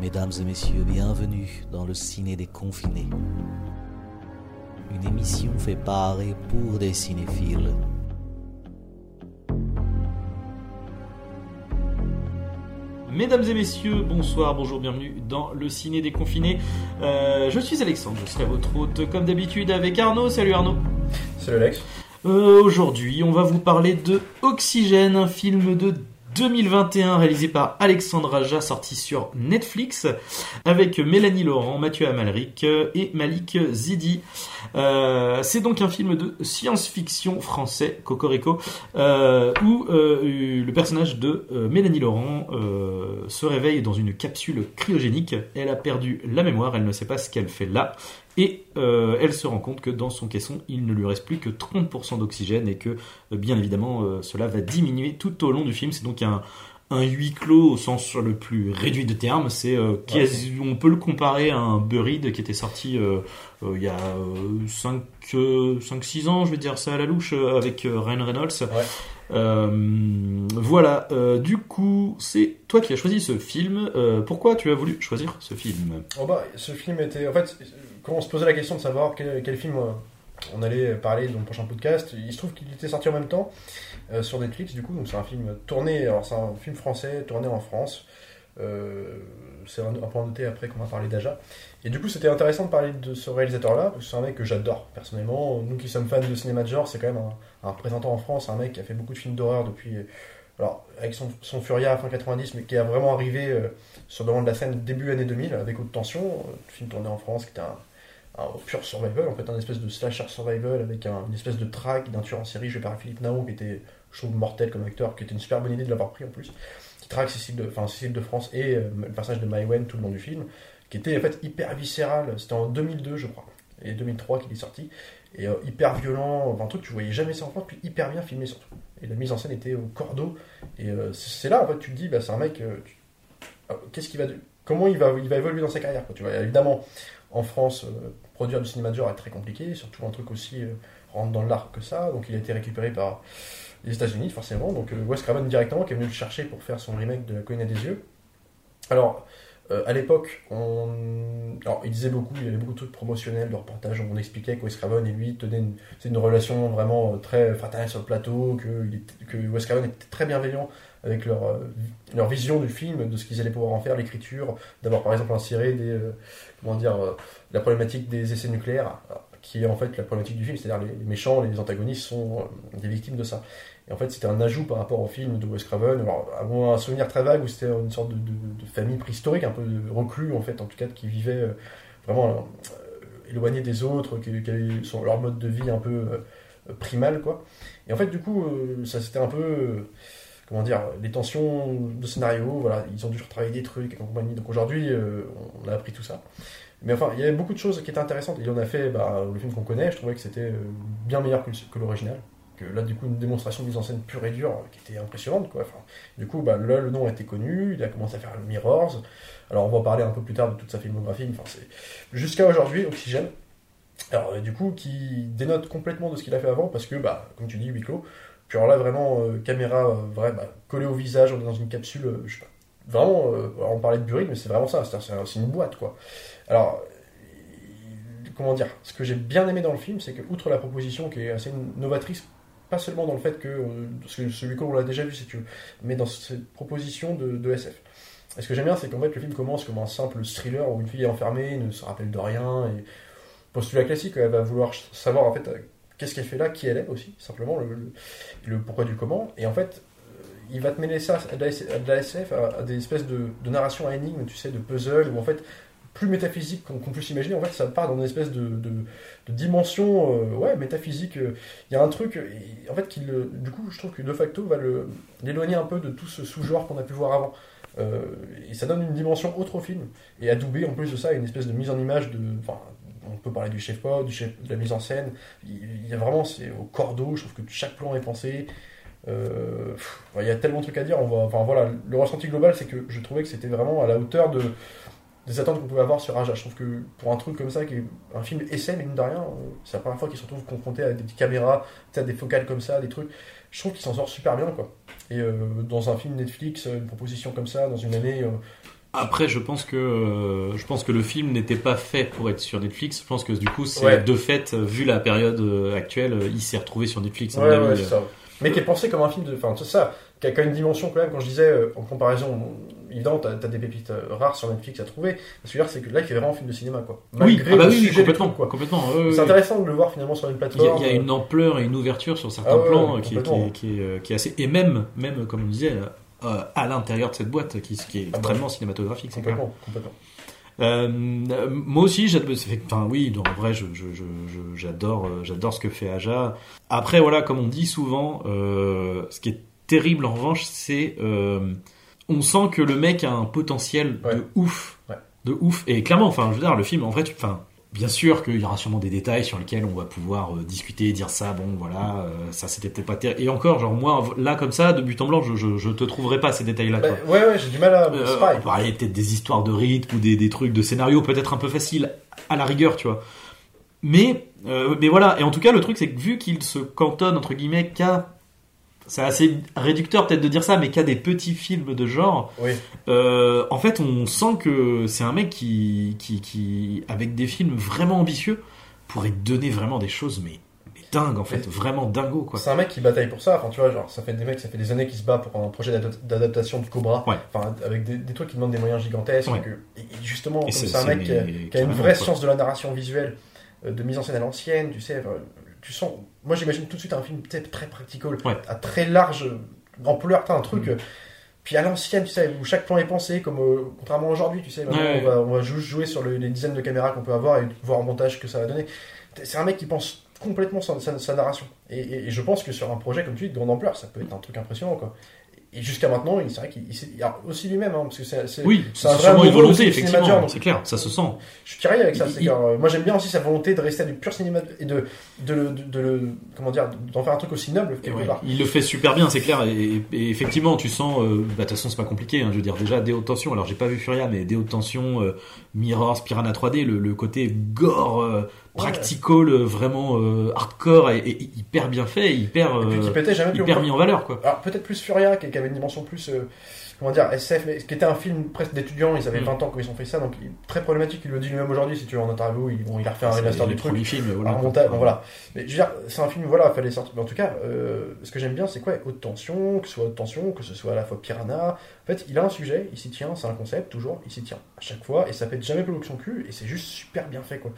Mesdames et messieurs, bienvenue dans le ciné des confinés. Une émission fait par et pour des cinéphiles. Mesdames et messieurs, bonsoir, bonjour, bienvenue dans le ciné des confinés. Euh, je suis Alexandre, je serai votre hôte comme d'habitude avec Arnaud. Salut Arnaud. Salut Alex. Euh, Aujourd'hui, on va vous parler de Oxygène, un film de 2021 réalisé par Alexandre Aja, sorti sur Netflix, avec Mélanie Laurent, Mathieu Amalric et Malik Zidi. Euh, c'est donc un film de science-fiction français, Cocorico, euh, où euh, le personnage de euh, Mélanie Laurent euh, se réveille dans une capsule cryogénique. Elle a perdu la mémoire, elle ne sait pas ce qu'elle fait là. Et euh, elle se rend compte que dans son caisson, il ne lui reste plus que 30% d'oxygène et que, euh, bien évidemment, euh, cela va diminuer tout au long du film. C'est donc un, un huis clos au sens le plus réduit de terme. C'est euh, quasi- on peut le comparer à un Buried qui était sorti euh, euh, il y a 5-6 ans, je vais dire ça à la louche, avec Ryan Reynolds. Voilà, du coup, c'est toi qui as choisi ce film. Pourquoi tu as voulu choisir ce film? Oh bah, ce film était. En fait, quand on se posait la question de savoir quel, quel film on allait parler dans le prochain podcast, il se trouve qu'il était sorti en même temps euh, sur Netflix, du coup. Donc, c'est un film tourné. Alors, c'est un film français tourné en France. Euh, c'est un, un point à noter après qu'on va parler d'Aja. Et du coup, c'était intéressant de parler de ce réalisateur-là, parce que c'est un mec que j'adore personnellement. Nous qui sommes fans de cinéma de genre, c'est quand même un, un représentant en France, un mec qui a fait beaucoup de films d'horreur depuis. Alors, avec son, son Furia fin 90, mais qui a vraiment arrivé euh, sur le devant de la scène début année 2000 avec Haute Tension, euh, film tourné en France qui était un, un pur survival, en fait, un espèce de slasher survival avec un- une espèce de track d'un tueur en série joué par Philippe Naon qui était, je trouve, mortel comme acteur, qui était une super bonne idée de l'avoir pris en plus, qui traque Cécile de, enfin, Cécile de France et euh, le personnage de Maïwen tout le long du film, qui était en fait hyper viscéral. C'était en 2002, je crois, et 2003 qu'il est sorti, et euh, hyper violent, enfin, un truc que tu voyais jamais ça en France, puis hyper bien filmé surtout. Et la mise en scène était au cordeau, et euh, c'est là en fait tu te dis, bah, c'est un mec, ah, qu'est-ce qu'il va, comment il va, il va évoluer dans sa carrière, quoi, tu vois. Évidemment, en France, produire du cinéma de est très compliqué, surtout un truc aussi euh, rentre dans l'art que ça, donc il a été récupéré par les États-Unis forcément, donc euh, Wes Craven directement qui est venu le chercher pour faire son remake de La colline des yeux. Alors, euh, à l'époque, il disait beaucoup, il y avait beaucoup de trucs promotionnels, de reportages où on expliquait que Wes Craven et lui tenaient une, une relation vraiment très fraternelle sur le plateau, que, Wes Craven était très bienveillant avec leur, leur vision du film, de ce qu'ils allaient pouvoir en faire, l'écriture, d'avoir par exemple inséré des, comment dire, euh, la problématique des essais nucléaires, euh, qui est en fait la problématique du film, c'est-à-dire les, méchants, les antagonistes sont euh, des victimes de ça. Et en fait, c'était un ajout par rapport au film de Wes Craven. Alors, avant un souvenir très vague où c'était une sorte de, famille préhistorique, un peu de reclus en fait, en tout cas, qui vivait vraiment euh, éloigné des autres, qui, qui leur mode de vie un peu primal, quoi. Et en fait, du coup, ça c'était un peu, comment dire, les tensions de scénario, voilà, ils ont dû retravailler des trucs et compagnie. Donc aujourd'hui, euh, on a appris tout ça. Mais enfin, il y avait beaucoup de choses qui étaient intéressantes. Il en a fait bah, le film qu'on connaît, je trouvais que c'était euh, bien meilleur que, l'original. Que là, du coup, une démonstration de mise en scène pure et dure qui était impressionnante, quoi. Du coup, bah, là, le nom a été connu, il a commencé à faire Mirrors. Alors, on va parler un peu plus tard de toute sa filmographie. Enfin, c'est jusqu'à aujourd'hui, Oxygène. Alors, euh, du coup, qui dénote complètement de ce qu'il a fait avant, parce que, bah, comme tu dis, huis clos. Puis alors là, vraiment, euh, caméra euh, vrai, bah, collée au visage, on est dans une capsule, euh. Vraiment, on parlait de Buried, mais c'est vraiment ça, c'est un- c'est une boîte, quoi. Alors, comment dire, ce que j'ai bien aimé dans le film, c'est que, outre la proposition qui est assez novatrice, pas seulement dans le fait que, euh, celui qu'on l'a déjà vu, si tu veux, mais dans cette proposition de, de SF. Et ce que j'aime bien, c'est qu'en fait, le film commence comme un simple thriller où une fille est enfermée, ne se rappelle de rien, et postulat classique, elle va vouloir savoir en fait qu'est-ce qu'elle fait là, qui elle est aussi, simplement, le, pourquoi du comment. Et en fait, euh, il va te mêler ça à de la, SF, à, des espèces de, de narration à énigmes, tu sais, de puzzle, où en fait, plus métaphysique qu'on qu'on puisse imaginer, en fait, ça part dans une espèce de, de, de dimension euh, ouais, métaphysique. Il y a un truc, en fait, qui le, du coup, je trouve que de facto va l'éloigner un peu de tout ce sous-genre qu'on a pu voir avant. Euh, et ça donne une dimension autre au film. Et adoubé en plus de ça, une espèce de mise en image de. On peut parler du chef pas, du chef, de la mise en scène. Il y a vraiment, c'est au cordeau. Je trouve que chaque plan est pensé. Euh, il y a tellement de trucs à dire. Enfin voilà, le ressenti global, c'est que je trouvais que c'était vraiment à la hauteur de des attentes qu'on pouvait avoir sur Aja. Je trouve que pour un truc comme ça, qui est un film essai, mais mine de rien, euh, c'est la première fois qu'ils se retrouvent confrontés à des caméras, des focales comme ça, des trucs. Je trouve qu'il s'en sort super bien, quoi. Et euh, dans un film Netflix, une proposition comme ça, dans une année Après, je pense que euh, je pense que le film n'était pas fait pour être sur Netflix. Je pense que du coup, c'est Ouais. de fait, euh, vu la période euh, actuelle, il s'est retrouvé sur Netflix. à mon Ouais, avis, ouais, c'est ça. Mais qui est pensé comme un film de. Enfin, c'est ça, qui a quand même une dimension quand même, quand je disais, euh, en comparaison, évidemment, t'as as des pépites euh, rares sur Netflix à trouver. Ce que je veux dire, c'est que là, il fait vraiment un film de cinéma, quoi. Oui, Malgré ah bah le oui, oui, sujet du complètement, truc, quoi. complètement. ouais, ouais, C'est ouais. intéressant de le voir finalement sur une Il y, a, plateforme. il y a une ampleur et une ouverture sur certains Ah ouais, plans euh, qui, est, qui, complètement. est, qui, est, euh, qui est assez et même même comme on disait euh, à l'intérieur de cette boîte qui, qui est Ah bah. extrêmement cinématographique c'est clair. Complètement, complètement. Euh, moi aussi, enfin oui, donc, en vrai, je- je- je- je- j'adore, euh, j'adore ce que fait Aja. Après, voilà, comme on dit souvent, euh, ce qui est terrible en revanche, c'est on sent que le mec a un potentiel Ouais. de ouf, Ouais. de ouf. Et clairement, enfin, je veux dire, le film, en vrai, tu, enfin. Bien sûr qu'il y aura sûrement des détails sur lesquels on va pouvoir euh, discuter, dire ça, bon voilà, euh, ça c'était peut-être pas terrible. Et encore, genre moi, là comme ça, de but en blanc, je, je, je te trouverai pas ces détails-là. Bah, ouais, ouais, j'ai du mal à. Euh, on parlait peut-être des histoires de rythme ou des, des trucs de scénario peut-être un peu faciles à la rigueur, tu vois. Mais, euh, mais voilà, et en tout cas, le truc, c'est que vu qu'il se cantonne, entre guillemets, qu'à. C'est assez réducteur peut-être de dire ça, mais qu'à des petits films de genre, Oui. euh, en fait, on sent que c'est un mec qui, qui, qui, avec des films vraiment ambitieux, pourrait donner vraiment des choses, mais, mais dingues, en fait, vraiment dingo, quoi. C'est un mec qui bataille pour ça. Enfin, tu vois, genre, ça fait des mecs, ça fait des années qu'il se bat pour un projet d'adap- d'adaptation de Cobra. Ouais. Enfin, avec des, des trucs qui demandent des moyens gigantesques. Ouais. que- et justement, Et comme c'est- un mec qui a, mais qui a une vraie quoi. science de la narration visuelle, euh, de mise en scène à l'ancienne, tu sais. euh, Tu sens. Moi, j'imagine tout de suite un film sais, très practical, Ouais. à très large ampleur. Un truc. Mhm. euh, Puis à l'ancienne, tu sais, où chaque plan est pensé, comme euh, contrairement à aujourd'hui, tu sais, Ouais, on va, on va juste jouer sur le- les dizaines de caméras qu'on peut avoir et voir en montage que ça va donner. C'est un mec qui pense complètement sa, sa- sa narration. Et, et- et je pense que sur un projet comme tu dis, de grande ampleur, ça peut être un truc impressionnant, quoi. Et jusqu'à maintenant, il- c'est vrai qu'il aussi lui-même, hein, parce que c'est c'est- Oui, c'est sûrement une volonté, de effectivement, c'est clair, ça se sent. je suis tiraillé avec ça. Il- c'est il- euh, moi, j'aime bien aussi sa volonté de rester à du pur cinéma et de, de, de, de le- comment dire, d'en faire un truc aussi noble quelque ouais, part. il le fait super bien, c'est clair. Et, et effectivement, tu sens. euh, bah, De toute façon, c'est pas compliqué. hein, je veux dire, déjà, des hautes tensions. Alors, j'ai pas vu Furia, mais des hautes tensions, euh, Mirrors, Piranha 3D, le, le côté gore, practical, euh, vraiment euh, hardcore et, et hyper bien fait, hyper, Et puis qui euh, pétait jamais plus hyper mis en valeur, quoi. Alors peut-être plus Furia, qui qui avait une dimension plus, euh, comment dire, SF, mais qui était un film presque d'étudiants, ils avaient Mm. 20 ans quand ils ont fait ça, donc très problématique, il le dit lui-même aujourd'hui, si tu veux en interview, il, bon, il a refait un remaster du truc. Un voilà. montage, bon, voilà. Mais je veux dire, c'est un film, voilà, fallait sortir. Mais en tout cas, euh, ce que j'aime bien, c'est quoi Haute tension, que ce soit haute tension, que ce soit à la fois Piranha. En fait, il a un sujet, il s'y tient, c'est un concept, toujours, il s'y tient à chaque fois, et ça pète jamais plus que son cul, et c'est juste super bien fait, quoi.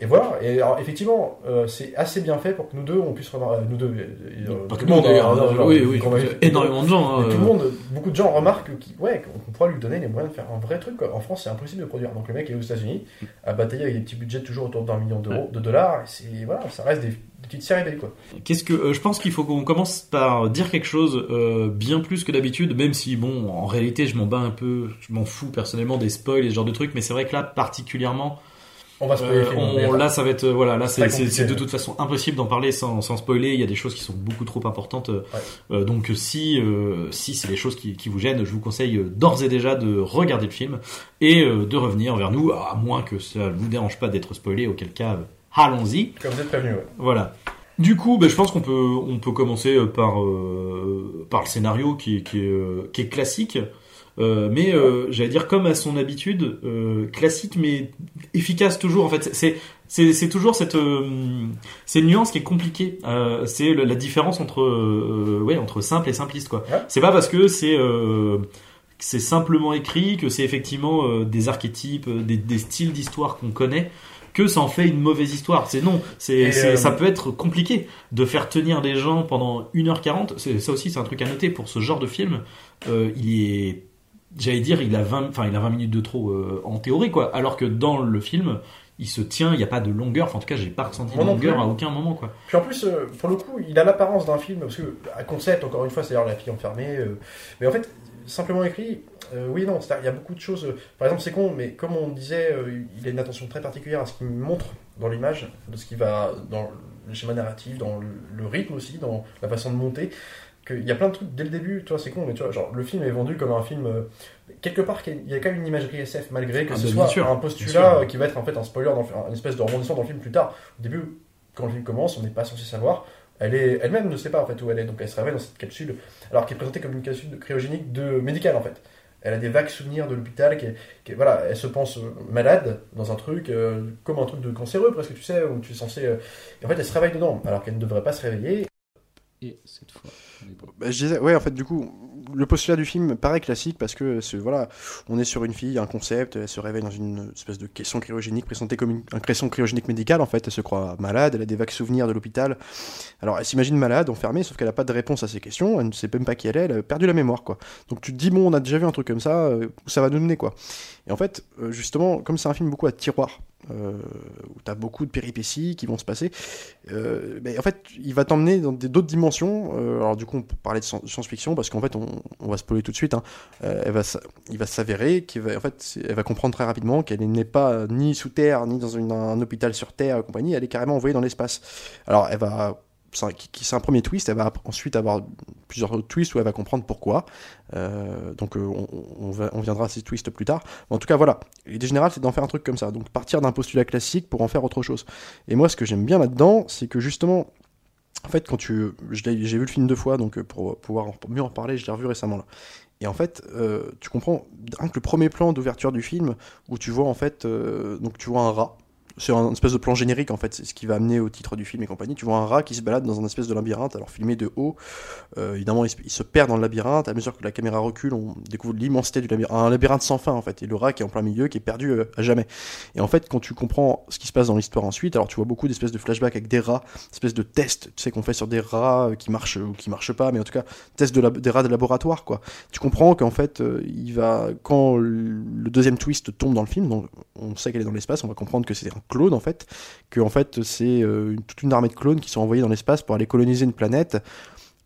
Et voilà, et alors effectivement, euh, c'est assez bien fait pour que nous deux, on puisse remarquer. nous deux, euh, Pas tout le monde, d'ailleurs, oui, oui, qu'on énormément de gens. hein, tout le euh, monde, beaucoup de gens remarquent qu'il- ouais, qu'on qu'on pourra lui donner les moyens de faire un vrai truc. Quoi. En France, c'est impossible de produire. Donc le mec est aux États-Unis, a bataillé avec des petits budgets toujours autour d'un million d'euros, de dollars. Et voilà, ça reste des, petites séries quoi. Qu'est-ce que euh, je pense qu'il faut qu'on commence par dire quelque chose euh, bien plus que d'habitude, même si bon, en réalité, je m'en bats un peu, je m'en fous personnellement des spoils et ce genre de trucs, mais c'est vrai que là, particulièrement, On va euh, spoiler. on- là, ça va être euh, voilà, là, c'est de ouais. toute façon impossible d'en parler sans, sans spoiler. Il y a des choses qui sont beaucoup trop importantes. euh, euh, donc si euh, si c'est des choses qui, qui vous gênent, je vous conseille euh, d'ores et déjà de regarder le film et euh, de revenir vers nous, à moins que ça ne vous dérange pas d'être spoilé, auquel cas, euh, allons-y. Comme vous êtes prévenu, ouais. Voilà. Du coup, ben, je pense qu'on peut, on peut commencer euh, par, euh, par le scénario qui, qui, est, euh, qui est classique. Euh, mais euh, j'allais dire comme à son habitude, euh, classique mais efficace toujours. En fait, c'est c'est c'est toujours cette euh, c'est une nuance qui est compliquée. Euh, c'est la différence entre euh, ouais entre simple et simpliste quoi. Ouais. C'est pas parce que c'est euh, c'est simplement écrit que c'est effectivement des archétypes, des, des styles d'histoire qu'on connaît que ça en fait une mauvaise histoire. C'est non, c'est, euh, ça peut être compliqué de faire tenir des gens pendant 1h40. C'est, ça aussi, c'est un truc à noter pour ce genre de film. Euh, il est, j'allais dire, il a 20, enfin, il a 20 minutes de trop euh, en théorie, quoi. Alors que dans le film, il se tient, il n'y a pas de longueur. Enfin, en tout cas, j'ai pas ressenti de longueur plus. à aucun moment, quoi. Puis en plus, euh, pour le coup, il a l'apparence d'un film, parce que, à concept, encore une fois, c'est-à-dire la fille enfermée. euh, mais en fait, simplement écrit, euh, oui, non, c'est-à-dire, il y a beaucoup de choses. par exemple, c'est con, mais comme on disait, euh, il a une attention très particulière à ce qu'il montre dans l'image, de ce qui va dans le schéma narratif, dans le, le rythme aussi, dans la façon de monter. Qu'il y a plein de trucs dès le début, tu vois, c'est con, mais tu vois, genre, le film est vendu comme un film. euh, quelque part, il y a quand même une imagerie SF, malgré que Ah, ce soit sûr, un postulat euh, qui va être en fait un spoiler, dans, espèce de rebondissement dans le film plus tard. Au début, quand le film commence, on n'est pas censé savoir. Elle est, elle-même ne sait pas en fait où elle est, donc elle se réveille dans cette capsule, alors qu'elle est présentée comme une capsule cryogénique de médicale en fait. Elle a des vagues souvenirs de l'hôpital. Qui, est- qui est- voilà, elle se pense euh, malade dans un truc, euh, comme un truc de cancéreux presque, tu sais, où tu es censé. euh, et en fait, elle se réveille dedans, alors qu'elle ne devrait pas se réveiller. Et cette fois. Bah, je disais, ouais, en fait, du coup, le postulat du film paraît classique parce que, voilà, on est sur une fille, un concept, elle se réveille dans une espèce de caisson cryogénique présentée comme une, un caisson cryogénique médical, en fait, elle se croit malade, elle a des vagues souvenirs de l'hôpital. Alors, elle s'imagine malade, enfermée, sauf qu'elle n'a pas de réponse à ces questions, elle ne sait même pas qui elle est, elle a perdu la mémoire, quoi. Donc, tu te dis, bon, on a déjà vu un truc comme ça, euh, où ça va nous mener, quoi. Et en fait, euh, justement, comme c'est un film beaucoup à tiroir, euh, où tu as beaucoup de péripéties qui vont se passer, euh, en fait, il va t'emmener dans d'autres dimensions. Euh, alors, du coup, on peut parler de science- science-fiction parce qu'en fait, on, va spoiler tout de suite. hein. Euh, il va s'avérer qu'elle va, fait, va comprendre très rapidement qu'elle n'est pas ni sous terre ni dans un hôpital sur terre compagnie. Elle est carrément envoyée dans l'espace. Alors, elle va c'est un, premier twist, elle va ensuite avoir plusieurs autres twists où elle va comprendre pourquoi. Euh, donc euh, on, va- on viendra à ces twists plus tard. En tout cas, voilà. L'idée générale, c'est d'en faire un truc comme ça. Donc partir d'un postulat classique pour en faire autre chose. Et moi, ce que j'aime bien là-dedans, c'est que justement, en fait, quand tu, j'ai vu le film deux fois, donc euh, pour pouvoir mieux en parler, je l'ai revu récemment là. Et en fait, tu comprends, rien que le premier plan d'ouverture du film, où tu vois en fait, donc tu vois un rat. C'est un espèce de plan générique en fait, c'est ce qui va amener au titre du film et compagnie. Tu vois un rat qui se balade dans un espèce de labyrinthe, alors filmé de haut. Euh, évidemment, il se, perd dans le labyrinthe. À mesure que la caméra recule, on découvre l'immensité du labyrinthe. Un labyrinthe sans fin en fait. Et le rat qui est en plein milieu, qui est perdu euh, à jamais. Et en fait, quand tu comprends ce qui se passe dans l'histoire ensuite, alors tu vois beaucoup d'espèces de flashbacks avec des rats, espèces de tests, tu sais, qu'on fait sur des rats euh, qui marchent ou qui marchent pas, mais en tout cas, tests de des rats de laboratoire, quoi. Tu comprends qu'en fait, il va, quand le deuxième twist tombe dans le film, donc on sait qu'elle est dans l'espace, on va comprendre que c'est un clone, en fait, que en fait, c'est euh, toute une armée de clones qui sont envoyés dans l'espace pour aller coloniser une planète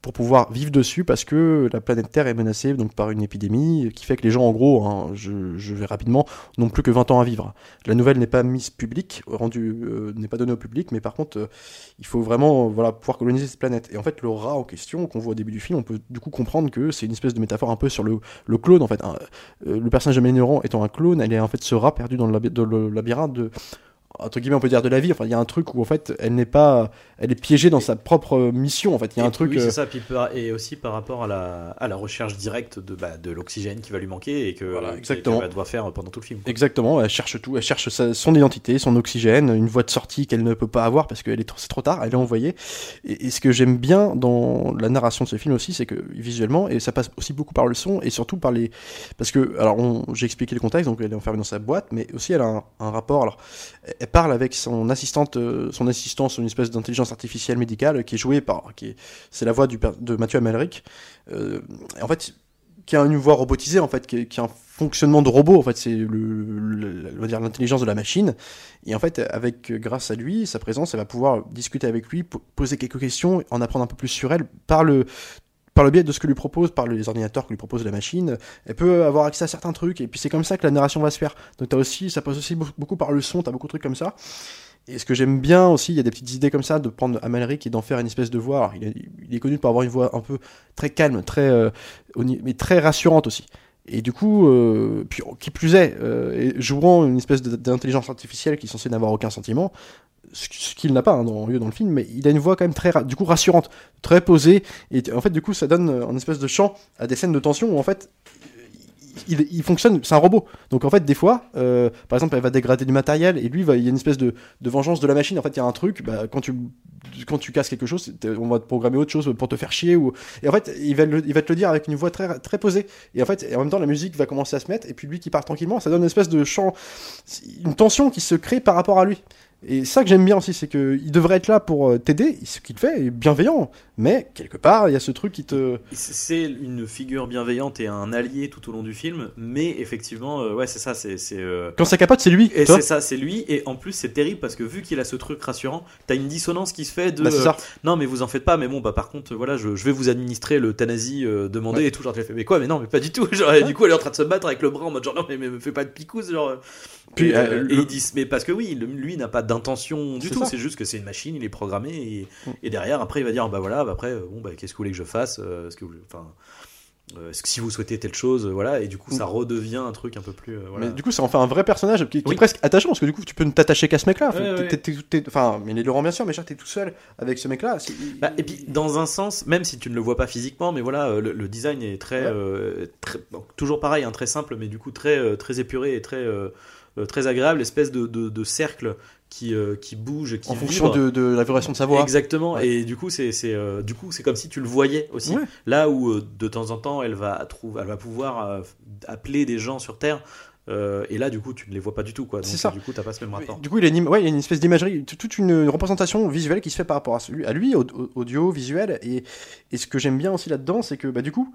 pour pouvoir vivre dessus parce que la planète Terre est menacée donc par une épidémie qui fait que les gens en gros, hein, je, vais rapidement, n'ont plus que 20 ans à vivre. La nouvelle n'est pas mise publique, rendue euh, n'est pas donnée au public, mais par contre euh, il faut vraiment voilà pouvoir coloniser cette planète. Et en fait le rat en question qu'on voit au début du film, on peut du coup comprendre que c'est une espèce de métaphore un peu sur le, le clone en fait. Le personnage de Laurent étant un clone, elle est en fait ce rat perdu dans le, dans le labyrinthe de entre guillemets on peut dire de la vie enfin il y a un truc où en fait elle n'est pas elle est piégée dans sa propre mission en fait il y a un truc Oui, euh, c'est ça. Puis par- et aussi par rapport à la, à la recherche directe de, bah, de l'oxygène qui va lui manquer et que Voilà, exactement. qu'elle va devoir faire pendant tout le film. quoi. Exactement, elle cherche tout, elle cherche sa- son identité, son oxygène, une voie de sortie qu'elle ne peut pas avoir parce que c'est trop tard, elle est envoyée. Et, et ce que j'aime bien dans la narration de ce film aussi, c'est que visuellement, et ça passe aussi beaucoup par le son et surtout par les. Parce que, alors on- j'ai expliqué le contexte, donc elle est enfermée dans sa boîte, mais aussi elle a un, un rapport. Alors, elle parle avec son assistante, euh, son assistante, une espèce d'intelligence artificielle médicale qui est jouée par. qui est- C'est la voix du, de Mathieu Amalric. Euh, en fait, qui a une voix robotisée en fait, qui, a un fonctionnement de robot en fait, c'est le, le- dire l'intelligence de la machine. Et en fait, avec grâce à lui, sa présence, elle va pouvoir discuter avec lui, po- poser quelques questions, en apprendre un peu plus sur elle par le par le biais de ce que lui propose, par les ordinateurs que lui propose la machine, elle peut avoir accès à certains trucs, et puis c'est comme ça que la narration va se faire. Donc t'as aussi, ça passe aussi beaucoup- par le son, t'as beaucoup de trucs comme ça. Et ce que j'aime bien aussi, il y a des petites idées comme ça, de prendre Amalric et d'en faire une espèce de voix. Alors, il, est, connu pour avoir une voix un peu très calme, très, euh, mais très rassurante aussi. Et du coup, euh, puis, qui plus est, euh, jouant une espèce d'intelligence artificielle qui est censée n'avoir aucun sentiment, ce, qu'il n'a pas hein, dans, le film, mais il a une voix quand même très, du coup, rassurante, très posée, et en fait, du coup, ça donne euh, un espèce de chant à des scènes de tension où en fait, il, fonctionne, c'est un robot. Donc en fait, des fois, euh, par exemple, elle va dégrader du matériel et lui, va- il y a une espèce de, vengeance de la machine. En fait, il y a un truc, bah, quand tu quand tu casses quelque chose, on va te programmer autre chose pour te faire chier ou et en fait, il va il va te le dire avec une voix très très posée. Et en fait, en même temps, la musique va commencer à se mettre et puis lui qui part tranquillement, ça donne une espèce de chant, une tension qui se crée par rapport à lui. Et ça que j'aime bien aussi, c'est que il devrait être là pour euh, t'aider, ce qu'il fait est bienveillant, mais quelque part, il y a ce truc qui te C'est une figure bienveillante et un allié tout au long du film, mais effectivement, euh, ouais, c'est ça, c'est. euh, quand ça capote, c'est lui. Et c'est ça, c'est lui, et en plus c'est terrible parce que vu qu'il a ce truc rassurant, t'as une dissonance qui se fait de Bah, euh, non mais vous en faites pas, mais bon bah par contre voilà je, je vais vous administrer l'euthanasie demandée Ouais. et tout genre j'ai fait mais quoi mais non mais pas du tout genre et du coup elle est en train de se battre avec le bras en mode genre non mais, mais me fais pas de picouze genre. Puis, et, le- et ils disent mais parce que oui lui n'a pas d'intention du tout c'est juste que c'est une machine il est programmé et, Mm. et derrière après il va dire bah voilà bah, après bon bah qu'est-ce que vous voulez que je fasse euh, est-ce que vous enfin euh, est-ce que si vous souhaitez telle chose, euh, voilà, et du coup ça redevient un truc un peu plus. euh, voilà. Mais du coup, ça en fait un vrai personnage qui, qui Oui. est presque attachant parce que du coup, tu peux ne t'attacher qu'à ce mec-là. Enfin, Ouais, ouais. mais les Laurent, bien sûr, mais genre, t'es tout seul avec ce mec-là. Bah, et puis dans un sens, même si tu ne le vois pas physiquement, mais voilà, le, le design est très, Ouais. euh, très- donc, toujours pareil, hein, très simple, mais du coup très, très épuré et très, euh, très agréable, espèce de, de, de cercle qui, euh, qui bouge, qui en fonction de, de la vibration de sa voix. Exactement, Ouais. et du coup c'est euh, du coup c'est comme si tu le voyais aussi. Ouais. Là où euh, de temps en temps elle va trouver, elle va pouvoir euh, appeler des gens sur Terre, euh, et là du coup tu ne les vois pas du tout quoi. C'est ça. Du coup t'as pas ce même rapport. Du coup, il, anime, ouais, il y a une espèce d'imagerie, toute une représentation visuelle qui se fait par rapport à, celui, à lui, au- au- audio, visuel. Et, et ce que j'aime bien aussi là-dedans, c'est que bah, du coup,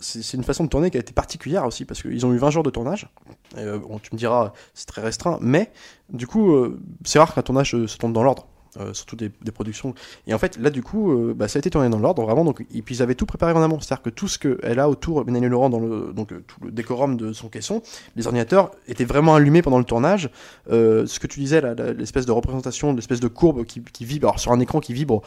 c'est une façon de tourner qui a été particulière aussi, parce qu'ils ont eu 20 jours de tournage. Euh, tu me diras, c'est très restreint, mais du coup, euh, c'est rare qu'un tournage se tourne dans l'ordre. Euh, surtout des, productions. Et en fait, là, du coup, euh, bah, ça a été tourné dans l'ordre, vraiment. Donc, et puis, ils avaient tout préparé en amont. C'est-à-dire que tout ce qu'elle a autour, Mélanie Laurent, dans le, donc, euh, tout le décorum de son caisson, les ordinateurs étaient vraiment allumés pendant le tournage. Ce que tu disais, l'espèce de représentation, l'espèce de courbe qui, vibre, sur un écran qui vibre,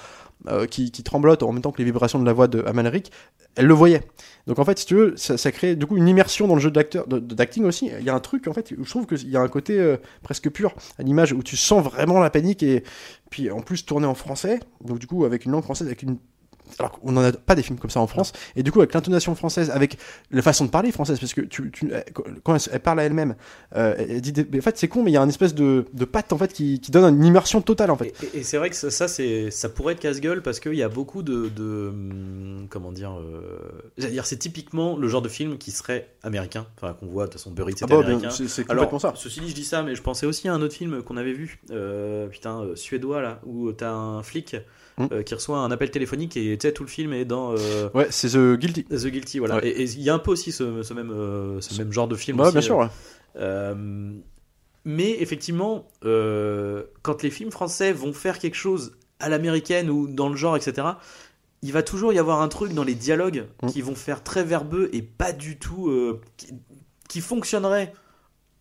qui, qui tremblote en même temps que les vibrations de la voix de Amalric, elle le voyait. Donc en fait, si tu veux, ça, crée du coup une immersion dans le jeu d'acteur, d'acting aussi. Il y a un truc en fait, où je trouve qu'il y a un côté presque pur à l'image où tu sens vraiment la panique et puis en plus tourné en français, donc du coup avec une langue française, avec une alors qu'on n'en a pas des films comme ça en France, et du coup avec l'intonation française, avec la façon de parler française, parce que tu, tu- quand elle, elle parle à elle-même, euh, elle dit, des- en fait c'est con, mais il y a un espèce de, de patte en fait qui, qui donne une immersion totale en fait. Et, et- et c'est vrai que ça, ça, c'est, ça pourrait être casse-gueule parce qu'il y a beaucoup de, de hum, comment dire, euh, j'allais dire, c'est typiquement le genre de film qui serait américain, enfin qu'on voit de toute façon Burry, c'est Ah bah, bien, américain. c'est c'est Alors, complètement ça. ceci dit, je dis ça, mais je pensais aussi à un autre film qu'on avait vu, euh, putain, euh, suédois là, où t'as un flic Mm. euh, qui reçoit un appel téléphonique et tu sais, tout le film est dans euh, Ouais, c'est The Guilty. The Guilty, voilà. Ouais. Et il y a un peu aussi ce, ce même, euh, ce même genre de film. Ouais, aussi, bien sûr. ouais. mais effectivement, quand les films français vont faire quelque chose à l'américaine ou dans le genre, etc., il va toujours y avoir un truc dans les dialogues Mm. qui vont faire très verbeux et pas du tout. euh, qui, qui fonctionnerait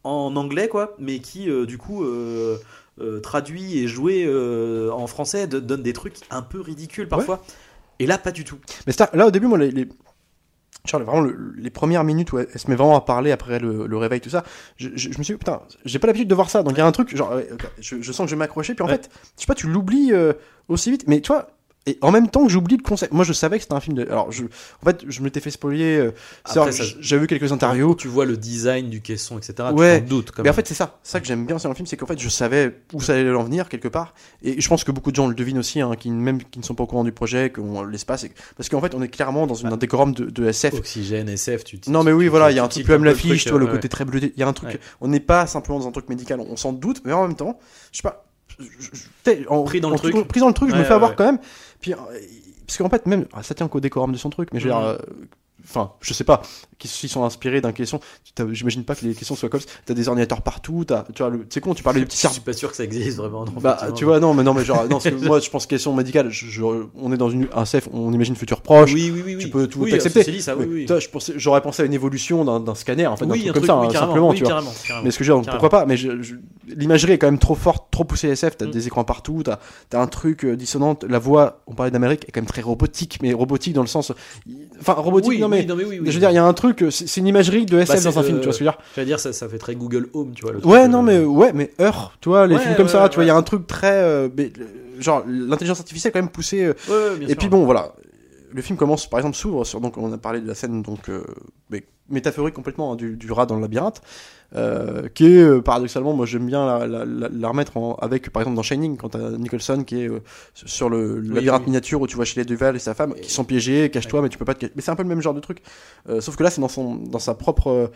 en anglais, quoi, mais qui, euh, du coup. euh, euh, traduit et joué euh, en français de- donne des trucs un peu ridicules parfois et là pas du tout Mais c'est- là, au début, moi, les, les... Charles, vraiment, le- les premières minutes où elle, elle se met vraiment à parler après le, le réveil, tout ça, je, je- je me suis dit, putain, j'ai pas l'habitude de voir ça. Donc il y a un truc, genre, ok, je, je sens que je vais m'accrocher, puis en Ouais. fait, je sais pas, tu l'oublies euh, aussi vite, mais tu vois, et en même temps que j'oublie le concept. Moi, je savais que c'était un film de. Alors, je, en fait, je m'étais fait spoiler. euh, ça- J'avais vu quelques interviews. tu vois le design du caisson etc Ouais. tu doutes quand Mais en même. fait, c'est ça. Ça que j'aime bien dans le film, c'est qu'en fait, je savais où ça allait en venir quelque part. Et je pense que beaucoup de gens le devinent aussi, hein, qui, même qui ne sont pas au courant du projet, qu'on l'espace. et- Parce qu'en fait, on est clairement dans une, un décorum de, de SF. Oxygène, SF, tu Non mais oui voilà il y a un même peu le l'affiche tu vois le ouais. côté très bleuté il y a un truc on n'est pas simplement dans un truc médical on, s'en doute mais en même temps je sais pas je- je- je- t'sais, en, Pris dans le truc. pris dans le truc je me Ouais, fais avoir ouais. quand même puis euh, parce qu'en fait même ah, ça tient qu'au décorum de son truc mais je veux Mhm. dire euh, enfin je sais pas qui s'ils sont inspirés d'un caisson t'as- j'imagine pas que les caissons soient comme ça t'as des ordinateurs partout t'as tu vois le c'est con tu parlais du petit Je cerveau suis pas sûr que ça existe vraiment. non, bah, tu vois, non, mais non, mais genre, non, moi, je pense question médicale, je, je- on est dans une, un CEF, on imagine futur proche. Oui, oui, oui, oui. tu peux tout oui, accepter. dit, ça, oui, Mais, oui. toi, je pensais- j'aurais pensé à une évolution d'un d'un scanner, en fait, oui, truc un comme truc, ça, oui, hein, simplement, oui, tu vois. carrément, carrément. Mais ce que je veux dire, pourquoi pas Mais je- je- l'imagerie est quand même trop forte, trop poussée SF. T'as Mm. des écrans partout, t'as as un truc euh, dissonant. La voix, on parlait d'Amérique, est quand même très robotique, mais robotique dans le sens, enfin robotique. Non mais, oui, non, mais oui, oui. je veux dire, il y a un truc, euh, c'est une imagerie de SF Bah, dans un film, tu vois ce que je veux dire J'allais dire, ça, ça fait très Google Home, tu vois. le truc, Ouais, euh, non mais ouais, mais Heure, tu vois, les Ouais, films comme ça, ouais, tu vois, il y a un truc très, euh, genre l'intelligence artificielle quand même poussée. et sûr. puis bon, voilà. Le film commence, par exemple, s'ouvre sur. Donc, on a parlé de la scène donc euh, mais métaphorique complètement hein, du, du rat dans le labyrinthe, euh, qui est euh, paradoxalement, moi j'aime bien la, la, la- la remettre en- avec, par exemple, dans Shining, quand t'as Nicholson qui est sur le, le Oui, labyrinthe oui. miniature où tu vois chez les Duval et sa femme qui sont piégés, cache-toi, mais tu peux pas te cacher. Mais c'est un peu le même genre de truc. Sauf que là, c'est dans son, dans sa propre.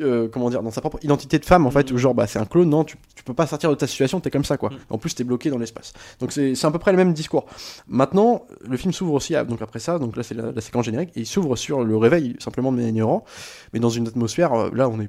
Euh, comment dire dans sa propre identité de femme en fait Mhm. où genre bah c'est un clone non tu, tu peux pas sortir de ta situation t'es comme ça quoi Mhm. en plus t'es bloqué dans l'espace donc c'est c'est à peu près le même discours Maintenant, le film s'ouvre aussi, à- donc après ça, donc là c'est la, la séquence générique, et il s'ouvre sur le réveil simplement de Laurent, mais dans une atmosphère, euh, là on est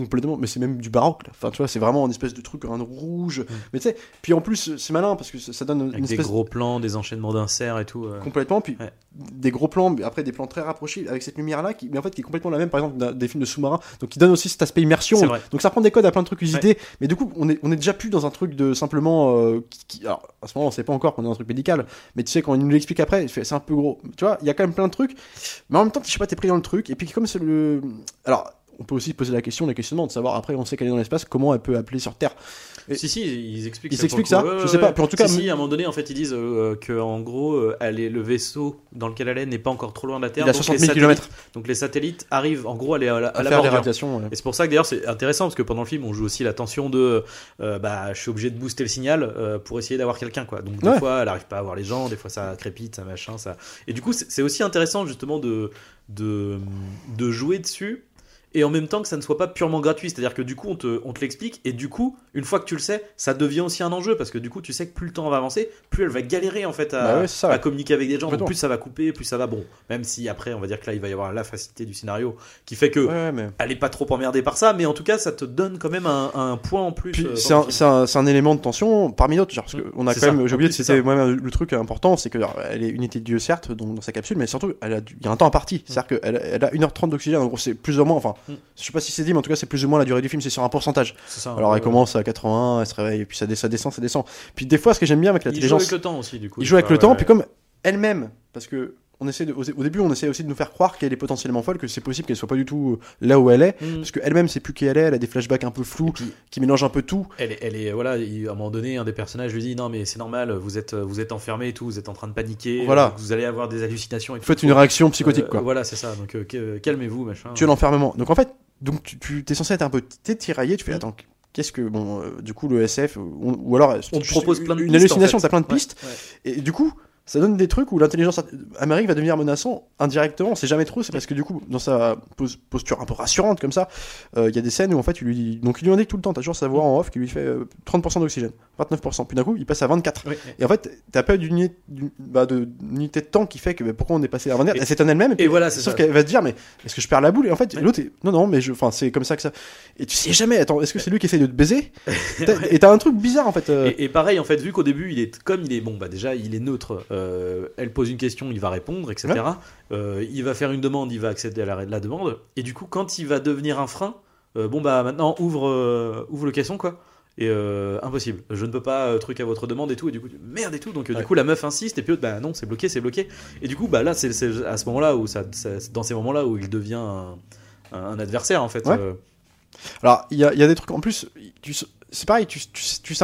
complètement, mais c'est même du baroque. Là. Enfin, tu vois, c'est vraiment une espèce de truc, un rouge. Mais tu sais, puis en plus, c'est malin parce que ça, ça donne une Avec des gros plans, des enchaînements d'inserts et tout. euh. complètement, puis Ouais. des gros plans, mais après des plans très rapprochés avec cette lumière là, qui, mais en fait qui est complètement la même, par exemple, des films de sous-marins, donc qui donne aussi cet aspect immersion. Donc ça prend des codes à plein de trucs usités, mais du coup, on est, on est déjà plus dans un truc de simplement. euh, qui, qui- alors, à ce moment, on sait pas encore qu'on est dans un truc médical, mais tu sais, quand il nous l'explique après, c'est un peu gros. Tu vois, il y a quand même plein de trucs, mais en même temps, je sais pas, t'es pris dans le truc, et puis comme c'est le. Alors. On peut aussi poser la question, les questionnements, de savoir après, on sait qu'elle est dans l'espace, comment elle peut appeler sur Terre. Et- Si, si, ils expliquent Ils ça. le ça. Je sais pas, puis en tout cas, Si, à un moment donné, en fait, ils disent euh, que en gros, euh, elle est- le vaisseau dans lequel elle est n'est pas encore trop loin de la Terre. Il a donc 60 les 000 satellites- km Donc les satellites arrivent, en gros, à, la- à la, à à la faire des bordure. radiations. ouais. Et c'est pour ça que d'ailleurs c'est intéressant parce que pendant le film on joue aussi la tension de euh, bah je suis obligé de booster le signal euh, pour essayer d'avoir quelqu'un quoi. Donc des Ouais. fois elle arrive pas à voir les gens, des fois ça crépite, ça machin, ça. Et du coup c'est c'est aussi intéressant justement de de de jouer dessus et en même temps que ça ne soit pas purement gratuit, c'est-à-dire que du coup on te on te l'explique et du coup une fois que tu le sais, ça devient aussi un enjeu parce que du coup tu sais que plus le temps va avancer, plus elle va galérer en fait à, Bah ouais, à communiquer avec des gens, donc plus ça va couper, plus ça va bon. Même si après on va dire que là il va y avoir la facilité du scénario qui fait que Ouais, mais. elle est pas trop emmerdée par ça, mais en tout cas, ça te donne quand même un, un point en plus. Euh, c'est un, un, un élément de tension parmi d'autres, parce Mm. qu'on a quand ça. même, j'ai oublié de citer moi-même le truc important, c'est que alors, elle est unité de Dieu certes dans, dans sa capsule, mais surtout elle a il y a un temps imparti, c'est-à-dire qu'elle elle a 1h30 d'oxygène, en gros c'est plus ou moins, enfin, Mm. je sais pas si c'est dit, mais en tout cas c'est plus ou moins la durée du film, c'est sur un pourcentage. Ça, Alors ouais, elle commence à 80, elle se réveille, et puis ça, ça descend, ça descend. Puis des fois, ce que j'aime bien avec ouais. Il joue l'intelligence, avec le temps aussi, du coup. il joue avec le temps, puis comme elle-même, parce que on essaie de, au, début on essaie aussi de nous faire croire qu'elle est potentiellement folle, que c'est possible qu'elle soit pas du tout euh, là où elle est. ouais. Mm. Parce qu'elle-même, c'est plus qui elle est, elle a des flashbacks un peu flous, puis, qui mélangent un peu tout. elle est, elle est, voilà, il- à un moment donné, un des personnages lui dit non mais c'est normal, vous êtes, vous êtes enfermé et tout, vous êtes en train de paniquer, Voilà. euh, vous allez avoir des hallucinations et tout. faites une réaction psychotique, Euh, quoi. Voilà, c'est ça. Donc euh, calmez-vous, machin. tu es l'enfermement. Donc en fait, donc tu, tu es censé être un peu t'es tiraillé, tu fais attends, qu'est-ce que bon euh, du coup le SF ou, ou alors On te propose plein de une pistes, hallucination, en fait. t'as plein de Ouais, pistes ouais. et du coup ça donne des trucs où l'intelligence américaine va devenir menaçant indirectement, on sait jamais trop, c'est parce que du coup dans sa pos- posture un peu rassurante comme ça, euh, il y a des scènes où en fait il lui dit donc il lui indique tout le temps, t'as toujours sa voix en off qui lui fait euh, 30% d'oxygène, 29%, puis d'un coup il passe à 24. Ouais, ouais. Et en fait, t'as pas d'unité bah, de, d'unité de temps qui fait que bah, pourquoi on est passé à 24 Et- Elle s'étonne elle-même. Et voilà, c'est Sauf qu'elle va te dire, mais est-ce que je perds la boule? Et en fait, Ouais. l'autre est, non, non, mais je, enfin, c'est comme ça que ça. Et tu sais jamais, attends, est-ce que c'est lui qui essaye de te baiser? Et t'as un truc bizarre en fait. euh, Et, et pareil, en fait, vu qu'au début, il est comme il est bon, bah déjà, il est neutre. Euh, elle pose une question, il va répondre, etc. Euh, il va faire une demande, il va accéder à la, la demande. Et du coup, quand il va devenir un frein, euh, bon bah maintenant ouvre ouvre le caisson quoi. Et impossible, je ne peux pas truc à votre demande et tout. Et du coup, merde et tout. Donc Ouais. du coup, la meuf insiste et puis bah non, c'est bloqué, c'est bloqué. Et du coup, bah là, c'est à ce moment-là où ça, dans ces moments-là où il devient un, adversaire en fait. Ouais. Alors, il y a, il y a des trucs en plus. Tu, c'est pareil, tu, tu, tu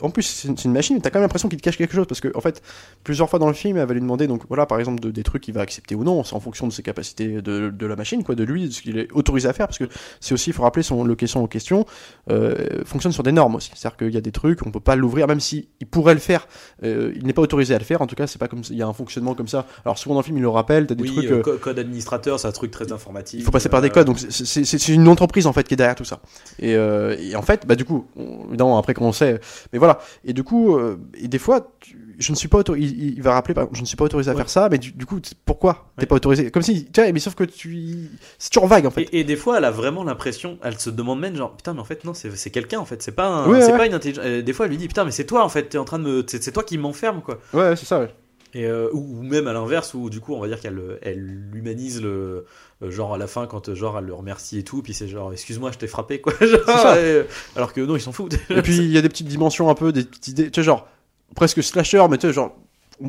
en plus, c'est une, machine, t'as quand même l'impression qu'il te cache quelque chose parce que, en fait, plusieurs fois dans le film, elle va lui demander, donc voilà, par exemple, de- des trucs qu'il va accepter ou non, c'est en fonction de ses capacités de, de la machine, quoi, de lui, de ce qu'il est autorisé à faire, parce que c'est aussi, il faut rappeler, son location en question euh, fonctionne sur des normes aussi. C'est-à-dire qu'il y a des trucs, on peut pas l'ouvrir, même si il pourrait le faire, euh, il n'est pas autorisé à le faire, en tout cas, c'est pas comme il y a un fonctionnement comme ça. Alors, souvent dans le film, il le rappelle, t'as des oui, trucs. euh, euh, co- code administrateur, c'est un truc très informatique. il faut passer par des Euh, codes, donc c'est- une entreprise en fait qui est derrière tout ça. Et, et en fait, bah du coup, on- évidemment après qu'on sait, mais voilà. Et du coup, euh, et des fois, tu- je ne suis pas autorisé. Il, il va rappeler, par exemple, je ne suis pas autorisé à Ouais. faire ça, mais du, du coup, pourquoi t'es Ouais. pas autorisé? Comme si, tu vois, mais sauf que tu, c'est toujours vague en fait. Et, et des fois, elle a vraiment l'impression, elle se demande même genre putain, mais en fait non, c'est c'est quelqu'un en fait, c'est pas, un- Ouais, pas une intelligence. euh, Des fois, elle lui dit putain, mais c'est toi en fait, t'es en train de me, c'est toi qui m'enferme quoi. Ouais, c'est ça. Ouais. Et euh, ou, même à l'inverse, où du coup, on va dire qu'elle, elle humanise le, genre à la fin quand genre elle le remercie et tout, puis c'est genre excuse-moi, je t'ai frappé quoi. Genre, et- alors que non, ils s'en foutent. Et puis il y a des petites dimensions un peu, des petites idées, tu sais, genre presque slasher, mais tu sais, genre.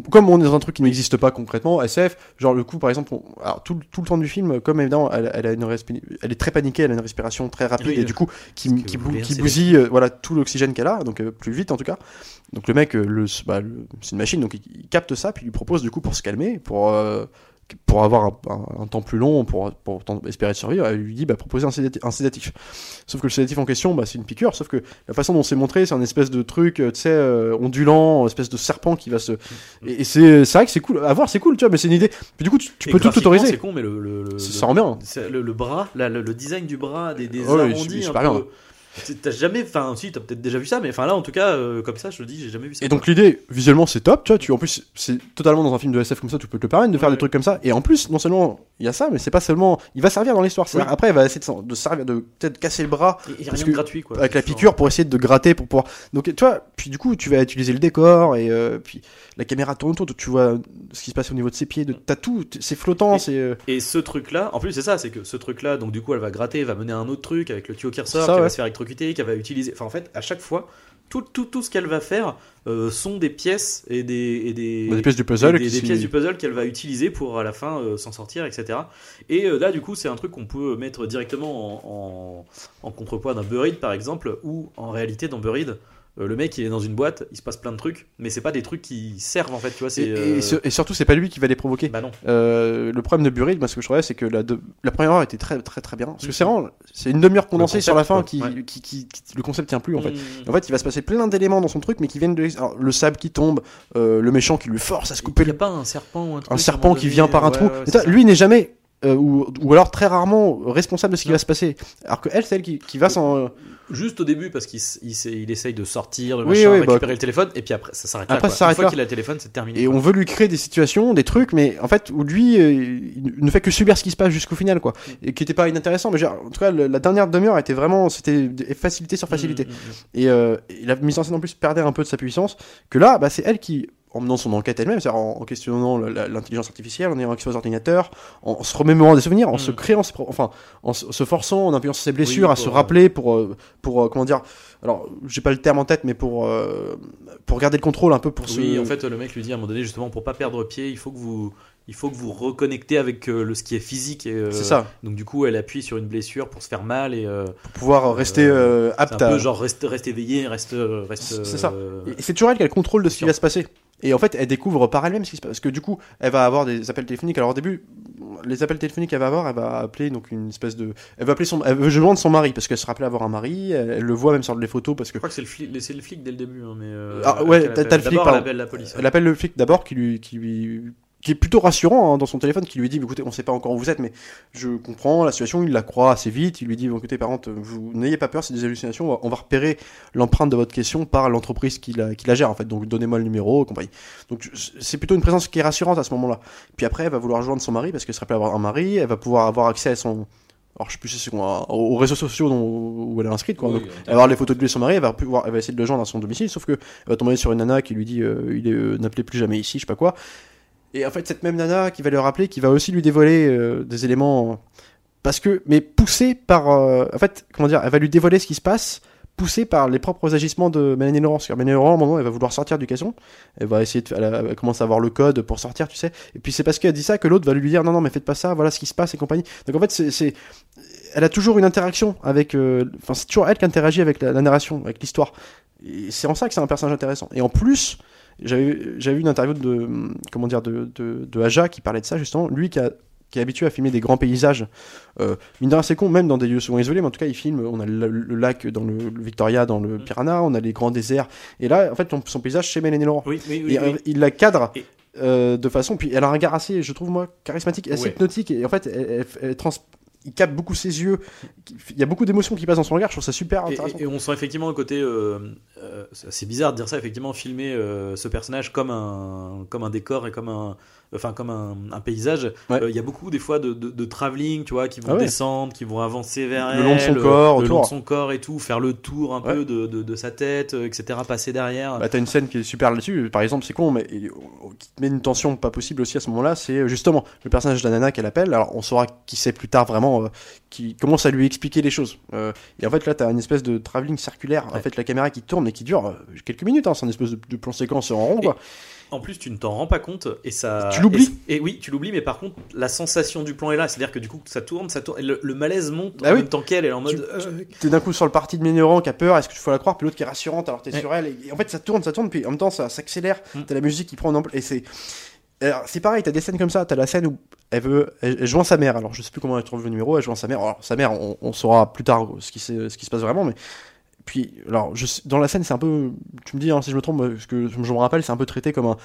Comme on est dans un truc qui n'existe pas concrètement, SF, genre le coup par exemple, on- alors, tout, tout le temps du film, comme évidemment elle, elle a une respi- elle est très paniquée, elle a une respiration très rapide Oui, et du coup qui, qui, bou- voulez, qui c'est bousille euh, voilà tout l'oxygène qu'elle a, donc euh, plus vite en tout cas. Donc le mec, euh, le, bah, le- c'est une machine, donc il, il capte ça, puis il lui propose du coup pour se calmer, pour euh, pour avoir un, un- un temps plus long, pour, pour espérer de survivre, elle lui dit bah, proposer un sédatif, un sédatif. Sauf que le sédatif en question, bah, c'est une piqûre, sauf que la façon dont c'est montré, c'est un espèce de truc, euh, tu sais, euh, ondulant, espèce de serpent qui va se. Et, et c'est vrai que c'est cool, à voir, c'est cool, tu vois, mais c'est une idée. Puis du coup, tu, peux tout autoriser. C'est con, mais le, le, le- Ça rend bien. le, le bras, la- le, design du bras, des, des Ouais, il est arrondis, un bien, T'as jamais, enfin, si, t'as peut-être déjà vu ça, mais enfin là, en tout cas, euh, comme ça, je le dis, j'ai jamais vu ça. Et donc l'idée, visuellement, c'est top, tu vois. Tu, en plus, c'est totalement dans un film de SF comme ça, tu peux te le permettre de faire Ouais. des trucs comme ça. Et en plus, non seulement il y a ça, mais c'est pas seulement, il va servir dans l'histoire. C'est-à-dire, Oui. Après, il va essayer de, servir, de peut-être casser le bras parce rien que- de gratuit, quoi. avec la piqûre pour essayer de gratter pour pouvoir. Donc tu vois, puis du coup, tu vas utiliser le décor et euh, puis la caméra tourne autour, tu vois ce qui se passe au niveau de ses pieds, de t'as tout, c'est flottant, c'est. euh, Et ce truc-là, en plus, c'est ça, c'est que ce truc-là, donc du coup, elle va gratter, va mener à un autre truc avec le tuyau qui ressort, Ça, qui ouais. va se faire électrocuter, qui va utiliser. Enfin, en fait, à chaque fois, tout, tout, tout ce qu'elle va faire euh, sont des pièces et des, et des, des pièces du puzzle des, pièces du puzzle qu'elle va utiliser pour à la fin euh, s'en sortir, etc. Et euh, là, du coup, c'est un truc qu'on peut mettre directement en, en, en contrepoids d'un Buried, par exemple, où en réalité, dans Buried, euh, le mec il est dans une boîte, il se passe plein de trucs, mais c'est pas des trucs qui servent en fait, tu vois. Et, euh, et sur- et surtout, c'est pas lui qui va les provoquer. bah non. Euh, le problème de Buried, moi, ce que je trouvais, c'est que la, de- la première heure était très très très bien. Parce que c'est vraiment, c'est une demi-heure condensée concept, sur la fin qui, Ouais. qui, qui- qui- le concept tient plus en fait. Mmh. En fait, il va se passer plein d'éléments dans son truc, mais qui viennent de alors, le sable qui tombe, euh, le méchant qui lui force à se couper Il y le a pas un serpent ou un truc un serpent qui vient par un ouais, trou. lui n'est jamais, euh, ou, ou alors très rarement, responsable de ce qui Non. va se passer. Alors que elle, c'est elle qui, qui va s'en. Juste au début, parce qu'il il, il essaye de sortir, de Oui, machin, oui, récupérer bah, le téléphone, et puis après, ça s'arrête là. Après, quoi. ça s'arrête Une fois qu'il a le téléphone, c'est terminé. Et quoi. on veut lui créer des situations, des trucs, mais en fait, où lui, euh, il ne fait que subir ce qui se passe jusqu'au final, quoi. Mm. Et qui était pas inintéressant, mais genre, en tout cas, la dernière demi-heure était vraiment, c'était des- facilité sur facilité. Mmh, mmh. Et, euh, et la mise en scène en plus perdait un peu de sa puissance. Que là, bah, c'est elle qui, en menant son enquête elle-même, c'est-à-dire en, en questionnant l'intelligence artificielle, en ayant accès aux ordinateurs, en, se remémorant des souvenirs, en Mm. se créant, ses pro- enfin, en se se forçant, en appuyant sur ses blessures, Oui, à se euh, rappeler pour, euh, pour, euh, comment dire, alors, j'ai pas le terme en tête, mais pour, euh, pour garder le contrôle un peu pour Oui, en fait, le mec lui dit à un moment donné, justement, pour pas perdre pied, il faut que vous. Il faut que vous reconnectez avec euh, le ce qui est physique. Et, euh, C'est ça, Donc du coup, elle appuie sur une blessure pour se faire mal et euh, pour pouvoir rester c'est apte un à. peu genre reste, reste éveillé, reste, reste. C'est ça. Et c'est toujours elle qui a le contrôle de ce qui va se passer. Et en fait, elle découvre par elle-même ce qui se passe. Parce que du coup, elle va avoir des appels téléphoniques. Alors au début, les appels téléphoniques qu'elle va avoir, elle va appeler donc une espèce de. Elle va appeler son. Elle veut joindre son mari parce qu'elle se rappelait avoir un mari. Elle, elle le voit même sur les photos parce que. Je crois que c'est le flic, c'est le flic dès le début, hein, mais. Ah, ouais, t'as- le flic, D'abord, elle appelle la police. Elle appelle le flic d'abord qui lui, qui lui, qui est plutôt rassurant hein, dans son téléphone, qui lui dit, écoutez, on sait pas encore où vous êtes, mais je comprends la situation. Il la croit assez vite. Il lui dit, écoutez, par contre, vous n'ayez pas peur, c'est des hallucinations. On va, on va repérer l'empreinte de votre question par l'entreprise qui la, qui la gère en fait. Donc donnez-moi le numéro, compagnie. Donc c'est plutôt une présence qui est rassurante à ce moment-là. Puis après, elle va vouloir rejoindre son mari parce qu'elle se rappelle avoir un mari. Elle va pouvoir avoir accès à son alors je sais plus si c'est quoi, aux réseaux sociaux dont- où elle est inscrite quoi. Oui, Donc, elle va avoir les photos de lui et son mari, elle va pouvoir, elle va essayer de le joindre à son domicile, sauf que elle va tomber sur une nana qui lui dit euh, il est euh, n'appelez plus jamais ici, je sais pas quoi. Et en fait cette même nana qui va le rappeler, qui va aussi lui dévoiler euh, des éléments parce que mais poussée par euh, en fait comment dire, elle va lui dévoiler ce qui se passe poussée par les propres agissements de Mélanie Laurent. Car Mélanie Laurent, à un moment, elle va vouloir sortir du caisson. Elle va essayer de, elle, commence à avoir le code pour sortir, tu sais. Et puis c'est parce qu'elle dit ça que l'autre va lui dire non, non, mais faites pas ça, voilà ce qui se passe et compagnie. Donc en fait, c'est, c'est- elle a toujours une interaction avec, euh, enfin, c'est toujours elle qui interagit avec la, la narration, avec l'histoire. Et c'est en ça que c'est un personnage intéressant. Et en plus, j'avais, vu une interview de, comment dire, de, de, de Aja qui parlait de ça justement. Lui qui a qui est habitué à filmer des grands paysages, euh, mine de rien c'est con, même dans des lieux souvent isolés, mais en tout cas il filme, on a le, le lac dans le, le Victoria, dans le Mm. Piranha, on a les grands déserts, et là en fait son, son paysage chez Mélanie Laurent. Oui, oui, oui. Et, euh, il la cadre Et- euh, de façon, puis elle a un regard assez, je trouve moi, charismatique, assez Ouais. hypnotique, et en fait, elle, elle- elle trans- il capte beaucoup ses yeux, il y a beaucoup d'émotions qui passent dans son regard, je trouve ça super Et, intéressant. et- et on sent effectivement le côté. euh, euh, c'est bizarre de dire ça, effectivement, filmer euh, ce personnage comme un, comme un décor et comme un. Enfin, comme un, un paysage. Euh, Il Ouais. y a beaucoup, des fois, de, de, de travelling, tu vois, qui vont Ah ouais. descendre, qui vont avancer vers Le long de son elle, corps, le autour. long de son corps et tout, faire le tour un Ouais. peu de, de, de sa tête, euh, etc., passer derrière. Bah, t'as une scène qui est super là-dessus, par exemple, c'est con, mais et, euh, qui te met une tension pas possible aussi à ce moment-là, c'est euh, justement le personnage de la nana qu'elle appelle, alors on saura qui c'est plus tard vraiment, euh, qui commence à lui expliquer les choses. Euh, et en fait là, t'as une espèce de travelling circulaire, en fait la caméra qui tourne et qui dure euh, quelques minutes, hein, c'est une espèce de, de plan séquence en rond, quoi. En plus, tu ne t'en rends pas compte et ça. Tu l'oublies. Et, et oui, tu l'oublies, mais par contre, la sensation du plan est là. C'est-à-dire que du coup, ça tourne, ça tourne, et le, le malaise monte Ah en oui. même temps qu'elle. Elle est en mode. Euh, T'es d'un coup sur le parti de Ménéran qui a peur, est-ce que tu faut la croire, puis l'autre qui est rassurante, alors t'es Ouais. sur elle, et, et en fait ça tourne, ça tourne, puis en même temps ça s'accélère, Mm. t'as la musique qui prend une ampleur, et c'est. Alors, c'est pareil, t'as des scènes comme ça, t'as la scène où elle veut, elle, elle joint sa mère, alors je sais plus comment elle trouve le numéro, elle joint sa mère, alors sa mère, on, on saura plus tard ce qui, ce qui se passe vraiment, mais. Puis, alors, je, dans la scène, c'est un peu. Tu me dis hein, si je me trompe, parce que je me rappelle, c'est un peu traité comme un.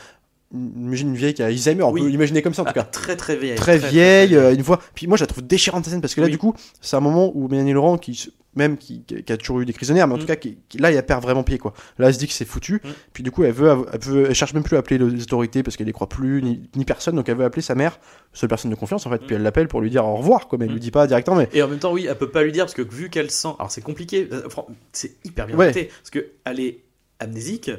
Imagine une vieille qui a Alzheimer, on Oui. peut l'imaginer comme ça en tout ah, cas très très vieille. très vieille, très euh, une voix. Puis moi, je la trouve déchirante cette scène parce que là, Oui. du coup, c'est un moment où Mélanie Laurent, qui, même qui, a toujours eu des prisonnières, mais en Mm. tout cas, qui, qui- là, elle perd vraiment pied, quoi. Là, elle se dit que c'est foutu. Mm. Puis du coup, elle veut, elle veut, elle cherche même plus à appeler les autorités parce qu'elle les croit plus, ni, ni personne. Donc elle veut appeler sa mère, seule personne de confiance, en fait. Mm. Puis elle l'appelle pour lui dire au revoir, quoi. Mais elle lui dit pas directement, mais Et en même temps, oui, elle peut pas lui dire parce que vu qu'elle sent. Alors c'est compliqué, euh, c'est hyper bien Ouais. noté parce que elle est amnésique.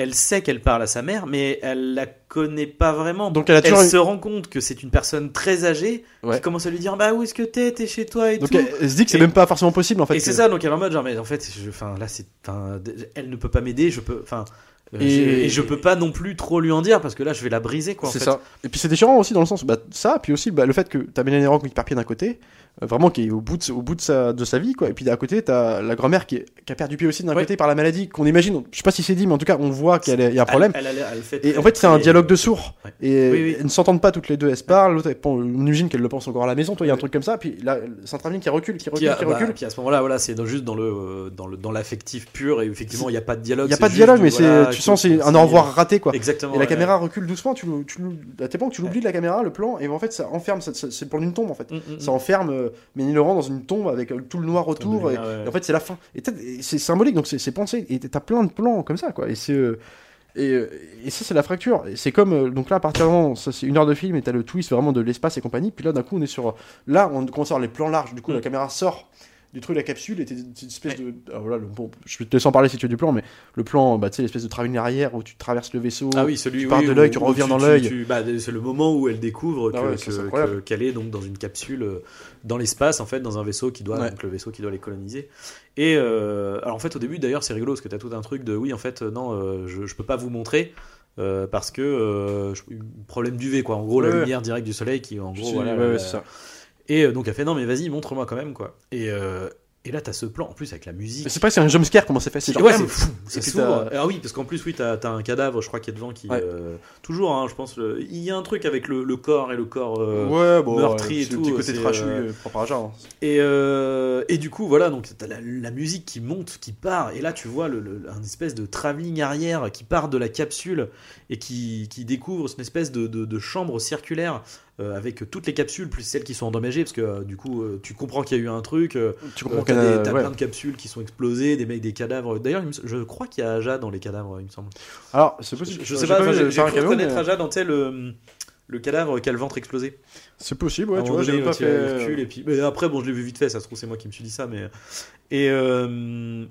Elle sait qu'elle parle à sa mère, mais elle la connaît pas vraiment. donc elle a se rend compte que c'est une personne très âgée Ouais. qui commence à lui dire Bah où est-ce que t'es? T'es chez toi et Donc tout. elle, elle se dit que c'est Et- même pas forcément possible, en fait. et c'est ça, donc elle est en mode genre, mais en fait, je, enfin, là, c'est, enfin, elle ne peut pas m'aider, je peux, enfin, euh, Et- et, je peux pas non plus trop lui en dire parce que là, je vais la briser, quoi. C'est ça. Et puis c'est déchirant aussi dans le sens, bah, ça, puis aussi bah, le fait que t'as Mélanie Laurent qui perd pied d'un côté, euh, vraiment qui est au bout de, au bout de, sa, de sa vie, quoi. Et puis d'un côté, t'as la grand-mère qui, est- qui a perdu pied aussi d'un Ouais. côté par la maladie, qu'on imagine, je sais pas si c'est dit, mais en tout cas, on voit qu'il y a un problème. Elle, elle, elle, elle fait Et en fait, c'est un dialogue de sourds. Ouais. Et Oui, oui. elles ne s'entendent pas toutes les deux, elles se parlent. L'autre, on imagine qu'elle le pense encore à la maison. Toi, il y a un truc comme ça. Puis là, c'est un travelling qui recule, qui recule, qui bah, recule. puis à ce moment-là, voilà, c'est juste dans le, euh, dans le, dans l'affectif pur et effectivement, il n'y a pas de dialogue. Il n'y a pas de dialogue, mais c'est, tu sens, c'est un au revoir raté, quoi. Exactement. Et la ouais. caméra recule doucement, tu, tu, à point que tu l'oublies de la caméra, le plan, et en fait ça enferme, ça- ça- c'est plan d'une tombe en fait. Mm, mm, Ça mm. enferme euh, Ménie Laurent dans une tombe avec euh, tout le noir autour, et, lumière, ouais. et en fait c'est la fin. Et, c'est symbolique, donc c'est c'est pensé, et t'as plein de plans comme ça quoi. Et c'est. euh, et, euh, et ça, c'est la fracture. C'est comme. donc là, à partir moment, ça c'est une heure de film et t'as le twist vraiment de l'espace et compagnie. Puis là, d'un coup, on est sur. Là, on commence à les plans larges. Du coup, Mm. la caméra sort du truc de la capsule et t'es une espèce de. ah, voilà, le- bon, je vais te laisse en parler si tu veux du plan, mais le plan, bah, tu sais, l'espèce de travelling arrière où tu traverses le vaisseau. Ah oui, celui tu oui, pars de l'œil, tu reviens dans l'œil. bah, c'est le moment où elle découvre Ah que- qu'elle est donc dans une capsule euh, dans l'espace en fait, dans un vaisseau qui doit Ouais. donc le vaisseau qui doit les coloniser. Et euh, alors en fait au début d'ailleurs c'est rigolo parce que t'as tout un truc de oui en fait euh, non euh, je, je peux pas vous montrer. euh, parce que euh, problème d'UV quoi en gros la lumière directe du soleil qui en gros voilà ouais, ouais, ça. Et euh, donc elle fait non mais vas-y montre-moi quand même quoi et euh, et là t'as ce plan en plus avec la musique c'est pas c'est un jumpscare, comment c'est fait C'est genre. ouais, c'est fou, ça s'ouvre. Ah oui, parce qu'en plus, oui, t'as as un cadavre, je crois, qui est devant, qui Ouais. euh, toujours, hein, je pense, le- il y a un truc avec le, le corps et le corps. euh, ouais, bon, meurtri et tout, petit côté c'est, trash, oui, propre à hein. Et, et du coup, voilà, donc t'as la, la musique qui monte, qui part, et là, tu vois le, le- un espèce de travelling arrière qui part de la capsule et qui, qui découvre une espèce de, de- de chambre circulaire euh, avec toutes les capsules plus celles qui sont endommagées, parce que euh, du coup, euh, tu comprends qu'il y a eu un truc. euh, Tu comprends qu'elle des- a- ouais. plein de capsules qui sont explosées, des mecs, des cadavres. D'ailleurs, je crois qu'il y a Aja dans les cadavres, il me semble. Alors, c'est Je, possible. je sais j'ai pas, le j'ai cru reconnaître mais- Aja dans sais, le, le cadavre qui a le ventre explosé. C'est possible, ouais, tu vois, j'ai pas y fait. recul, et puis, mais après, bon, je l'ai vu vite fait, ça se trouve, c'est moi qui me suis dit ça, mais. Et. euh,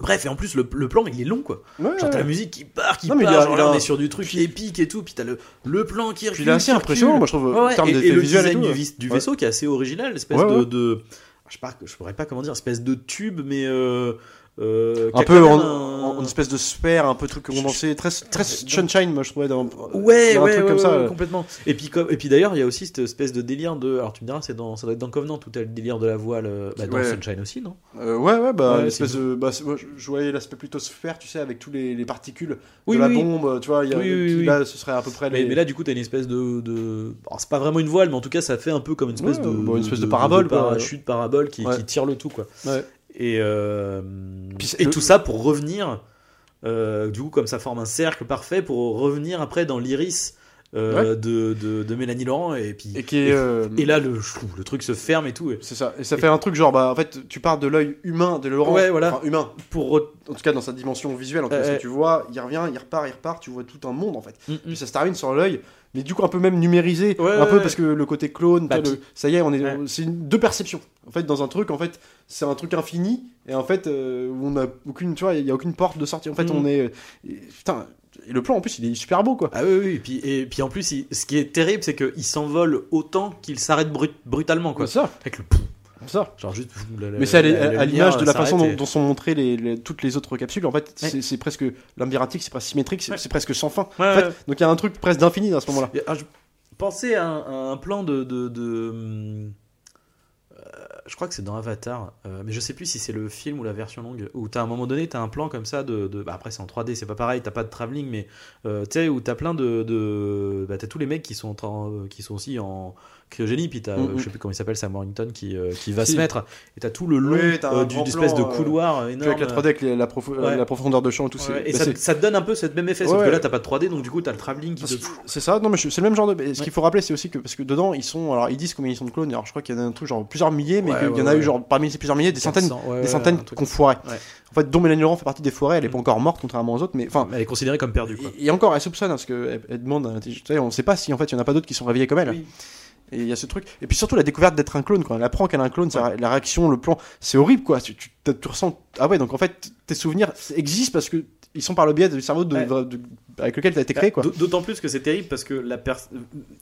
Bref, et en plus, le, le plan, il est long, quoi. Ouais, Genre, t'as ouais. la musique qui part, qui Non, part, genre là, on est sur du truc épique et tout, puis t'as le, le plan qui recule. Il est assez impressionnant, moi je trouve, Ouais, ouais, en termes et, le visuels et design tout. du, vaisseau qui est assez original, l'espèce Ouais, de, ouais. de- Je sais pas, je pourrais pas comment dire, espèce de tube, mais. Euh, euh, Un a peu en, un- espèce de sphère, un peu truc condensé, très, très sunshine, moi je trouvais. Dans, Ouais, dans un ouais, truc ouais, comme ça. ouais, complètement. Et puis, comme, et puis d'ailleurs, il y a aussi cette espèce de délire de. Alors, tu me diras, c'est dans, ça doit être dans Covenant, tout le délire de la voile. euh, Bah, dans Ouais. Sunshine aussi, non? Euh, ouais, ouais, bah, espèce de. Bah, moi, je, je voyais l'aspect plutôt sphère, tu sais, avec tous les, les particules Oui, de la oui. bombe, tu vois. il Y a, Oui, oui, qui, oui. Là, ce serait à peu près mais, les. mais là, du coup, t'as une espèce de. de... alors, c'est pas vraiment une voile, mais en tout cas, ça fait un peu comme une espèce Ouais, de. bon, une espèce de parabole, parachute, parabole qui, qui tire le tout, quoi. Ouais. Et, euh, Puis et le- tout ça pour revenir, euh, du coup, comme ça forme un cercle parfait pour revenir après dans l'iris euh, de, de, de Mélanie Laurent. Et puis. Et qui est. et là, le, le truc se ferme et tout. C'est ça. Et ça fait un truc genre, bah, en fait, tu pars de l'œil humain de Laurent. Ouais, voilà. Enfin, humain. pour. En tout cas, dans sa dimension visuelle. En tout cas, ce que tu vois, il revient, il repart, il repart, tu vois tout un monde, en fait. Mm, mm. Puis ça se termine sur l'œil, mais du coup un peu même numérisé, Ouais, un ouais, peu ouais. parce que le côté clone, Bah, le- ça y est, on est, Ouais. c'est deux perceptions. En fait, dans un truc, en fait, c'est un truc infini, et en fait, euh, où on a aucune, tu vois, il y a aucune porte de sortie. En fait, Mm. on est, et- putain, et le plan en plus, il est super beau, quoi. Ah oui, oui, et puis, et puis en plus, il- ce qui est terrible, c'est qu'il s'envole autant qu'il s'arrête brut- brutalement, quoi. C'est ça, Avec le pouf, ça. genre juste. la- la- Mais c'est à, l'image de la façon dont, et- dont sont montrées les, les- toutes les autres capsules. En fait, Ouais. c'est, c'est presque labyrinthique, c'est presque symétrique, c'est, Ouais. c'est presque sans fin. Ouais, En fait, ouais. donc il y a un truc presque d'infini à ce moment-là. Et, ah, je pensais à un, à un plan de. de, de, euh, je crois que c'est dans Avatar, euh, mais je sais plus si c'est le film ou la version longue, où t'as à un moment donné, t'as un plan comme ça de. de- bah après, c'est en 3D, c'est pas pareil, t'as pas de travelling, mais euh, tu sais, où t'as plein de. de bah, t'as tous les mecs qui sont, en- qui sont aussi en cryogénie, puis t'as, Mm, euh, mm. je sais plus comment il s'appelle, Sam Warrington qui, euh, qui va Si. se mettre, et t'as tout le long Oui, euh, d'une espèce de couloir énorme. avec la 3D, avec la, profo- Ouais. la profondeur de champ et tout, Ouais, et bah, ça, ça te donne un peu ce même effet, sauf que là t'as pas de 3D, donc du coup t'as le travelling qui te. C'est ça, non mais c'est le même genre de. Ce qu'il faut rappeler, c'est aussi que parce que dedans ils sont, alors ils disent combien ils sont de clones. Alors je crois qu'il y en a un truc genre plusieurs milliers, mais qu'il y en a eu genre parmi ces plusieurs milliers des centaines, 400, ouais, des centaines qu'on ça. foirait. En fait, dont Mélanie Laurent fait partie des forêts, elle est Mm. pas encore morte contrairement aux autres, mais enfin. Elle est considérée comme perdue, quoi. Et, encore, elle soupçonne hein, parce qu'elle elle demande, on sait pas si en fait il y en a pas d'autres qui sont réveillés comme elle. Et il y a ce truc. Et puis surtout la découverte d'être un clone quand elle apprend qu'elle est un clone, ça- la réaction, le plan, c'est horrible quoi. Tu, tu, tu ressens. Ah ouais, donc en fait tes souvenirs existent parce que ils sont par le biais du cerveau de, Ouais. de- avec lequel tu as été créé quoi. Bah, D'autant plus que c'est terrible parce que la pers-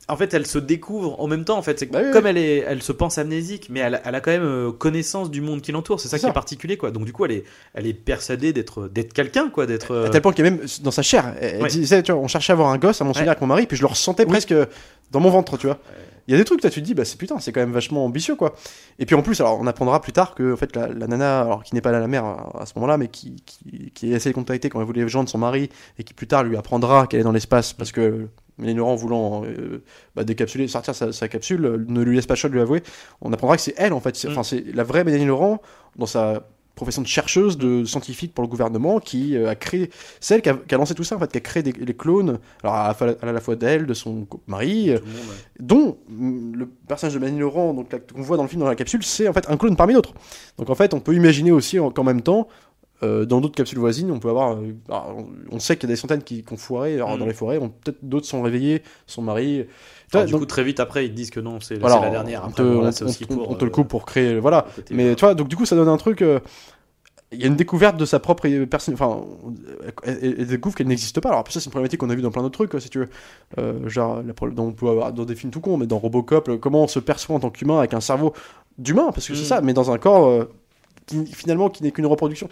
en fait, elle se découvre en même temps. En fait, c'est Bah oui, comme oui. elle est, elle se pense amnésique, mais elle, a- elle a quand même euh, connaissance du monde qui l'entoure. C'est ça qui est particulier, quoi. Donc du coup, elle est, elle est persuadée d'être, quelqu'un, quoi, d'être. euh, À tel point qu'il y a même dans sa chair. Elle, Ouais. disait, tu vois, on cherchait à avoir un gosse à mon souvenir Ouais. avec mon mari, puis je le ressentais Oui. presque dans mon ventre, tu vois. Il y a des trucs, toi, tu te dis, bah c'est putain, c'est quand même vachement ambitieux, quoi. Et puis en plus, alors on apprendra plus tard que en fait la, la nana, alors qui n'est pas la mère à, à ce moment-là, mais qui, qui, qui a essayé de contacter quand elle voulait joindre son mari et qui plus tard lui apprendra qu'elle est dans l'espace parce que Mélanie Laurent voulant euh, bah, décapsuler, sortir sa, sa capsule, euh, ne lui laisse pas le choix de lui avouer. On apprendra que c'est elle en fait, Mm. enfin c'est la vraie Mélanie Laurent dans sa profession de chercheuse, de scientifique pour le gouvernement, qui euh, a créé, c'est elle qui a, qui a lancé tout ça en fait, qui a créé des, les clones, alors à, la fois- à la fois d'elle, de son mari, euh, monde, ouais. dont mm, le personnage de Mélanie Laurent, donc qu'on voit dans le film dans la capsule, c'est en fait un clone parmi d'autres. Donc en fait, on peut imaginer aussi en- qu'en même temps, euh, dans d'autres capsules voisines, on peut avoir, euh, alors, on sait qu'il y a des centaines qui, qui ont foiré alors, Mm. dans les forêts, peut-être d'autres sont réveillés, son mari. Alors, du donc, coup, très vite après, ils te disent que non, c'est, la dernière. on te, on- aussi on- on le euh, coupe pour créer, voilà. Mais euh, tu vois, donc du coup, ça donne un truc. euh, Il y a une découverte de sa propre personne. Enfin, elle, découvre qu'elle n'existe pas. Alors, ça, c'est une problématique qu'on a vu dans plein d'autres trucs, si tu veux. Euh, genre, la, dont on peut avoir dans des films tout cons, mais dans Robocop, euh, comment on se perçoit en tant qu'humain avec un cerveau d'humain, parce que c'est Mm. ça, mais dans un corps euh, qui, finalement qui n'est qu'une reproduction.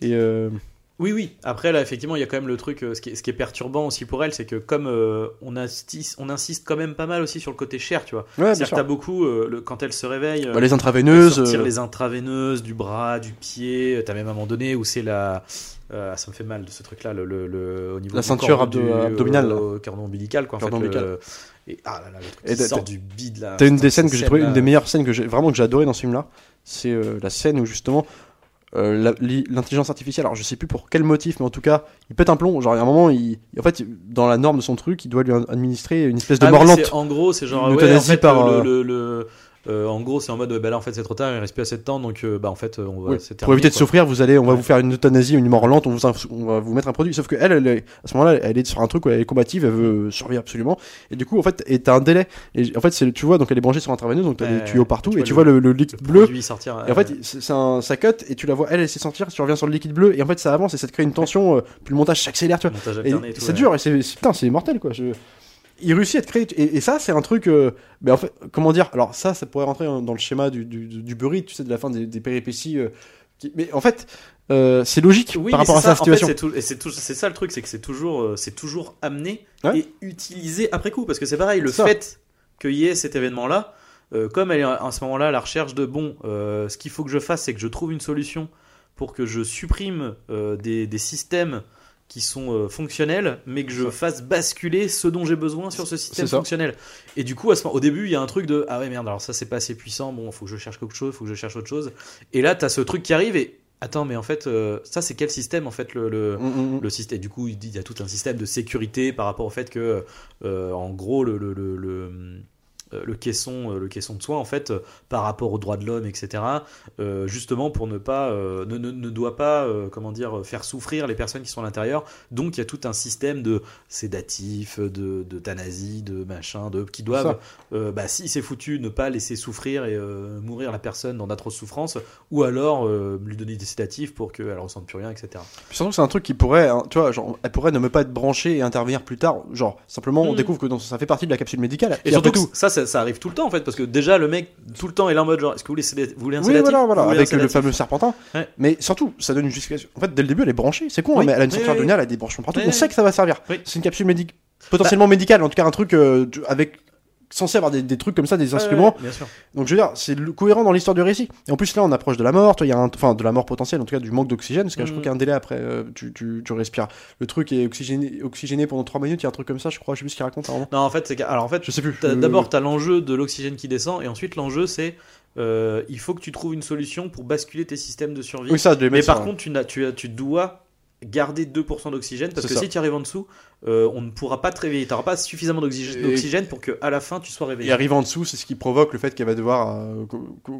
Et euh, Oui, oui. Après, là, effectivement, il y a quand même le truc. euh, ce, qui est, ce qui est perturbant aussi pour elle, c'est que comme euh, on, insiste, on insiste quand même pas mal aussi sur le côté cher, tu vois. ouais, C'est-à-dire que t'as beaucoup, euh, le- quand elle se réveille, Bah, les intraveineuses. sortir euh, les intraveineuses du bras, du pied. T'as même un moment donné où c'est la. euh, ça me fait mal de ce truc-là, le, le, le- au niveau La du ceinture abdo- abdominale, au cordon ombilical, quoi. En Cordon fait, ombilical. le- et ah là là, le truc Et qui sort du bide là. T'as une des scènes que j'ai trouvé, une des meilleures scènes que j'ai vraiment que j'ai adoré dans ce film-là, c'est euh, la scène où justement euh, l'intelligence artificielle. Alors je sais plus pour quel motif, mais en tout cas, il pète un plomb. Genre il y a un moment, il, en fait, dans la norme de son truc, il doit lui administrer une espèce de Ah c'est- en gros, c'est genre Une ouais, en euthanasie fait, par, le, le- le- euh, en gros, c'est en mode bah là en fait c'est trop tard, il reste plus assez de temps, donc euh, bah en fait on va Oui, c'est pour terminé, éviter de souffrir, vous allez, on va Ouais. vous faire une euthanasie, une mort lente, on, vous, inf- on va vous mettre un produit. Sauf que elle, elle est- à ce moment-là, elle est sur un truc où elle est combative, elle veut survivre absolument. Et du coup, en fait, et t'as un délai. Et en fait, c'est, tu vois, donc elle est branchée sur un intraveineuse, donc t'as des tuyaux partout, tu et tu vois le, le liquide Le bleu. sortir. Et en fait, c'est c'est un, ça cut, et tu la vois, elle, elle s'est sentir, tu reviens sur le liquide bleu, et en fait, ça avance, et ça te crée une tension, euh, puis le montage s'accélère, tu vois. c'est dur, et c'est, c'est- putain, c'est mortel, quoi. Je- Il réussit à te créer, et, et ça, c'est un truc, euh, mais en fait, comment dire, alors ça, ça pourrait rentrer dans le schéma du, du, du Burry, tu sais, de la fin des, des péripéties, euh, qui- mais en fait, euh, c'est logique Oui, par rapport à sa ça, en fait, situation. c'est ça le truc, c'est que c'est toujours, c'est toujours amené Ouais. et utilisé après coup, parce que c'est pareil, le Ça. fait qu'il y ait cet événement-là, comme elle est à ce moment-là à la recherche de bon, ce qu'il faut que je fasse, c'est que je trouve une solution pour que je supprime des, des systèmes qui sont euh, fonctionnels, mais que je fasse basculer ce dont j'ai besoin sur ce système fonctionnel. Et du coup, à ce au début, il y a un truc de ah ouais merde, alors ça c'est pas assez puissant, bon, faut que je cherche quelque chose, faut que je cherche autre chose. Et là, t'as ce truc qui arrive et attends, mais en fait, euh, ça c'est quel système en fait le, le, Mm, mm, mm. le système? Du coup, il y a tout un système de sécurité par rapport au fait que, euh, en gros, le, le, le, le, euh, le caisson, euh, le caisson de soins, en fait, euh, par rapport aux droits de l'homme, etc., euh, justement pour ne pas, euh, ne, ne, ne doit pas, euh, comment dire, faire souffrir les personnes qui sont à l'intérieur. Donc, il y a tout un système de sédatifs, de d'euthanasie, de machin, de qui doivent, bah, si c'est foutu, ne pas laisser souffrir et mourir la personne dans d'atroces souffrances, ou alors lui donner des sédatifs pour qu'elle ressente plus rien, etc. Puis surtout que c'est un truc qui pourrait, hein, tu vois, genre, elle pourrait ne même pas être branchée et intervenir plus tard. Genre, simplement, on Mm. découvre que dans- ça fait partie de la capsule médicale. Et, surtout, que ça, ça, ça arrive tout le temps en fait, parce que déjà le mec tout le temps est là en mode genre, est-ce que vous voulez, vous voulez un Oui, sédatif voilà, voilà, Vous voulez avec un le fameux serpentin. Ouais. Mais surtout, ça donne une justification. En fait, dès le début, elle est branchée. C'est con, hein, mais elle a une ceinture oui, abdominale, elle a des branchements partout. On sait que ça va servir. C'est une capsule médicale, potentiellement médicale, en tout cas un truc euh, avec censé avoir des, des trucs comme ça, des instruments. Ouais, bien sûr. Donc je veux dire, c'est cohérent dans l'histoire du récit. Et en plus là, on approche de la mort. Il y a un, enfin de la mort potentielle, en tout cas du manque d'oxygène, parce que je crois qu'il y a un délai après. euh, tu, tu, tu respires. Le truc est oxygéné, oxygéné pendant 3 minutes. Il y a un truc comme ça, je crois. Je sais plus ce qu'il raconte. Non, en fait, c'est alors en fait, Je sais plus. d'abord t'as l'enjeu de l'oxygène qui descend, et ensuite l'enjeu c'est euh, il faut que tu trouves une solution pour basculer tes systèmes de survie. Oui, ça, Mais par contre, tu, n'as- tu, as- tu dois garder 2% d'oxygène parce que ça. si tu arrives en dessous, euh, on ne pourra pas te réveiller. Tu n'auras pas suffisamment d'oxygène pour que à la fin tu sois réveillé. Et arriver en dessous, c'est ce qui provoque le fait qu'elle va devoir. euh,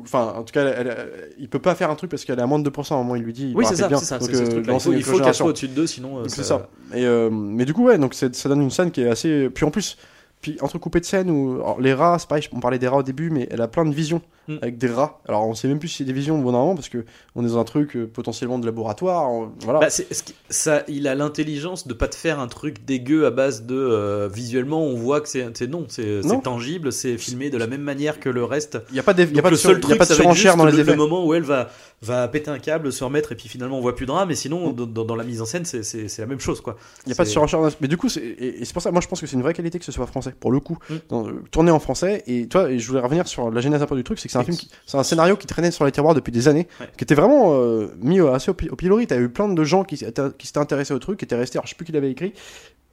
Enfin, en tout cas, elle- elle- il peut pas faire un truc parce qu'elle est à moins de 2%. À un moment, il lui dit. il Oui, c'est ça, bien. ça. Donc, ce euh, truc-là. Il faut, une il faut qu'elle soit au-dessus de 2, sinon. ça- c'est ça. Et, mais du coup, ouais, donc ça donne une scène qui est assez. Puis en plus, puis entrecoupé de scènes où alors, les rats, c'est pareil, on parlait des rats au début, mais elle a plein de visions Mm. avec des rats. Alors on sait même plus si c'est des visions ou normalement parce que on est dans un truc euh, potentiellement de laboratoire. on- Voilà. Bah, c'est- ça, il a l'intelligence de pas te faire un truc dégueu à base de euh, visuellement on voit que c'est non c'est tangible c'est filmé de la même manière que le reste Il y a pas, il y a Donc pas de, le sur- seul il y a truc pas de surenchère dans les le, effets. le moment où elle va va péter un câble se remettre et puis finalement on voit plus de drame mais sinon dans, dans- dans la mise en scène c'est- la même chose quoi Il n'y a pas de surenchère. dans- Mais du coup, c'est et, et c'est pour ça, moi je pense que c'est une vraie qualité que ce soit français, pour le coup. Mm. Dans- euh, tourné en français, et toi, et je voulais revenir sur la genèse un peu du truc, c'est que c'est un film, qui- scénario qui traînait sur les tiroirs depuis des années, Ouais. qui était vraiment euh, mis au- assez au, au pilori. T'as eu plein de gens qui s'étaient qui s'étaient intéressés au truc, qui étaient restés, alors je sais plus qui l'avait écrit.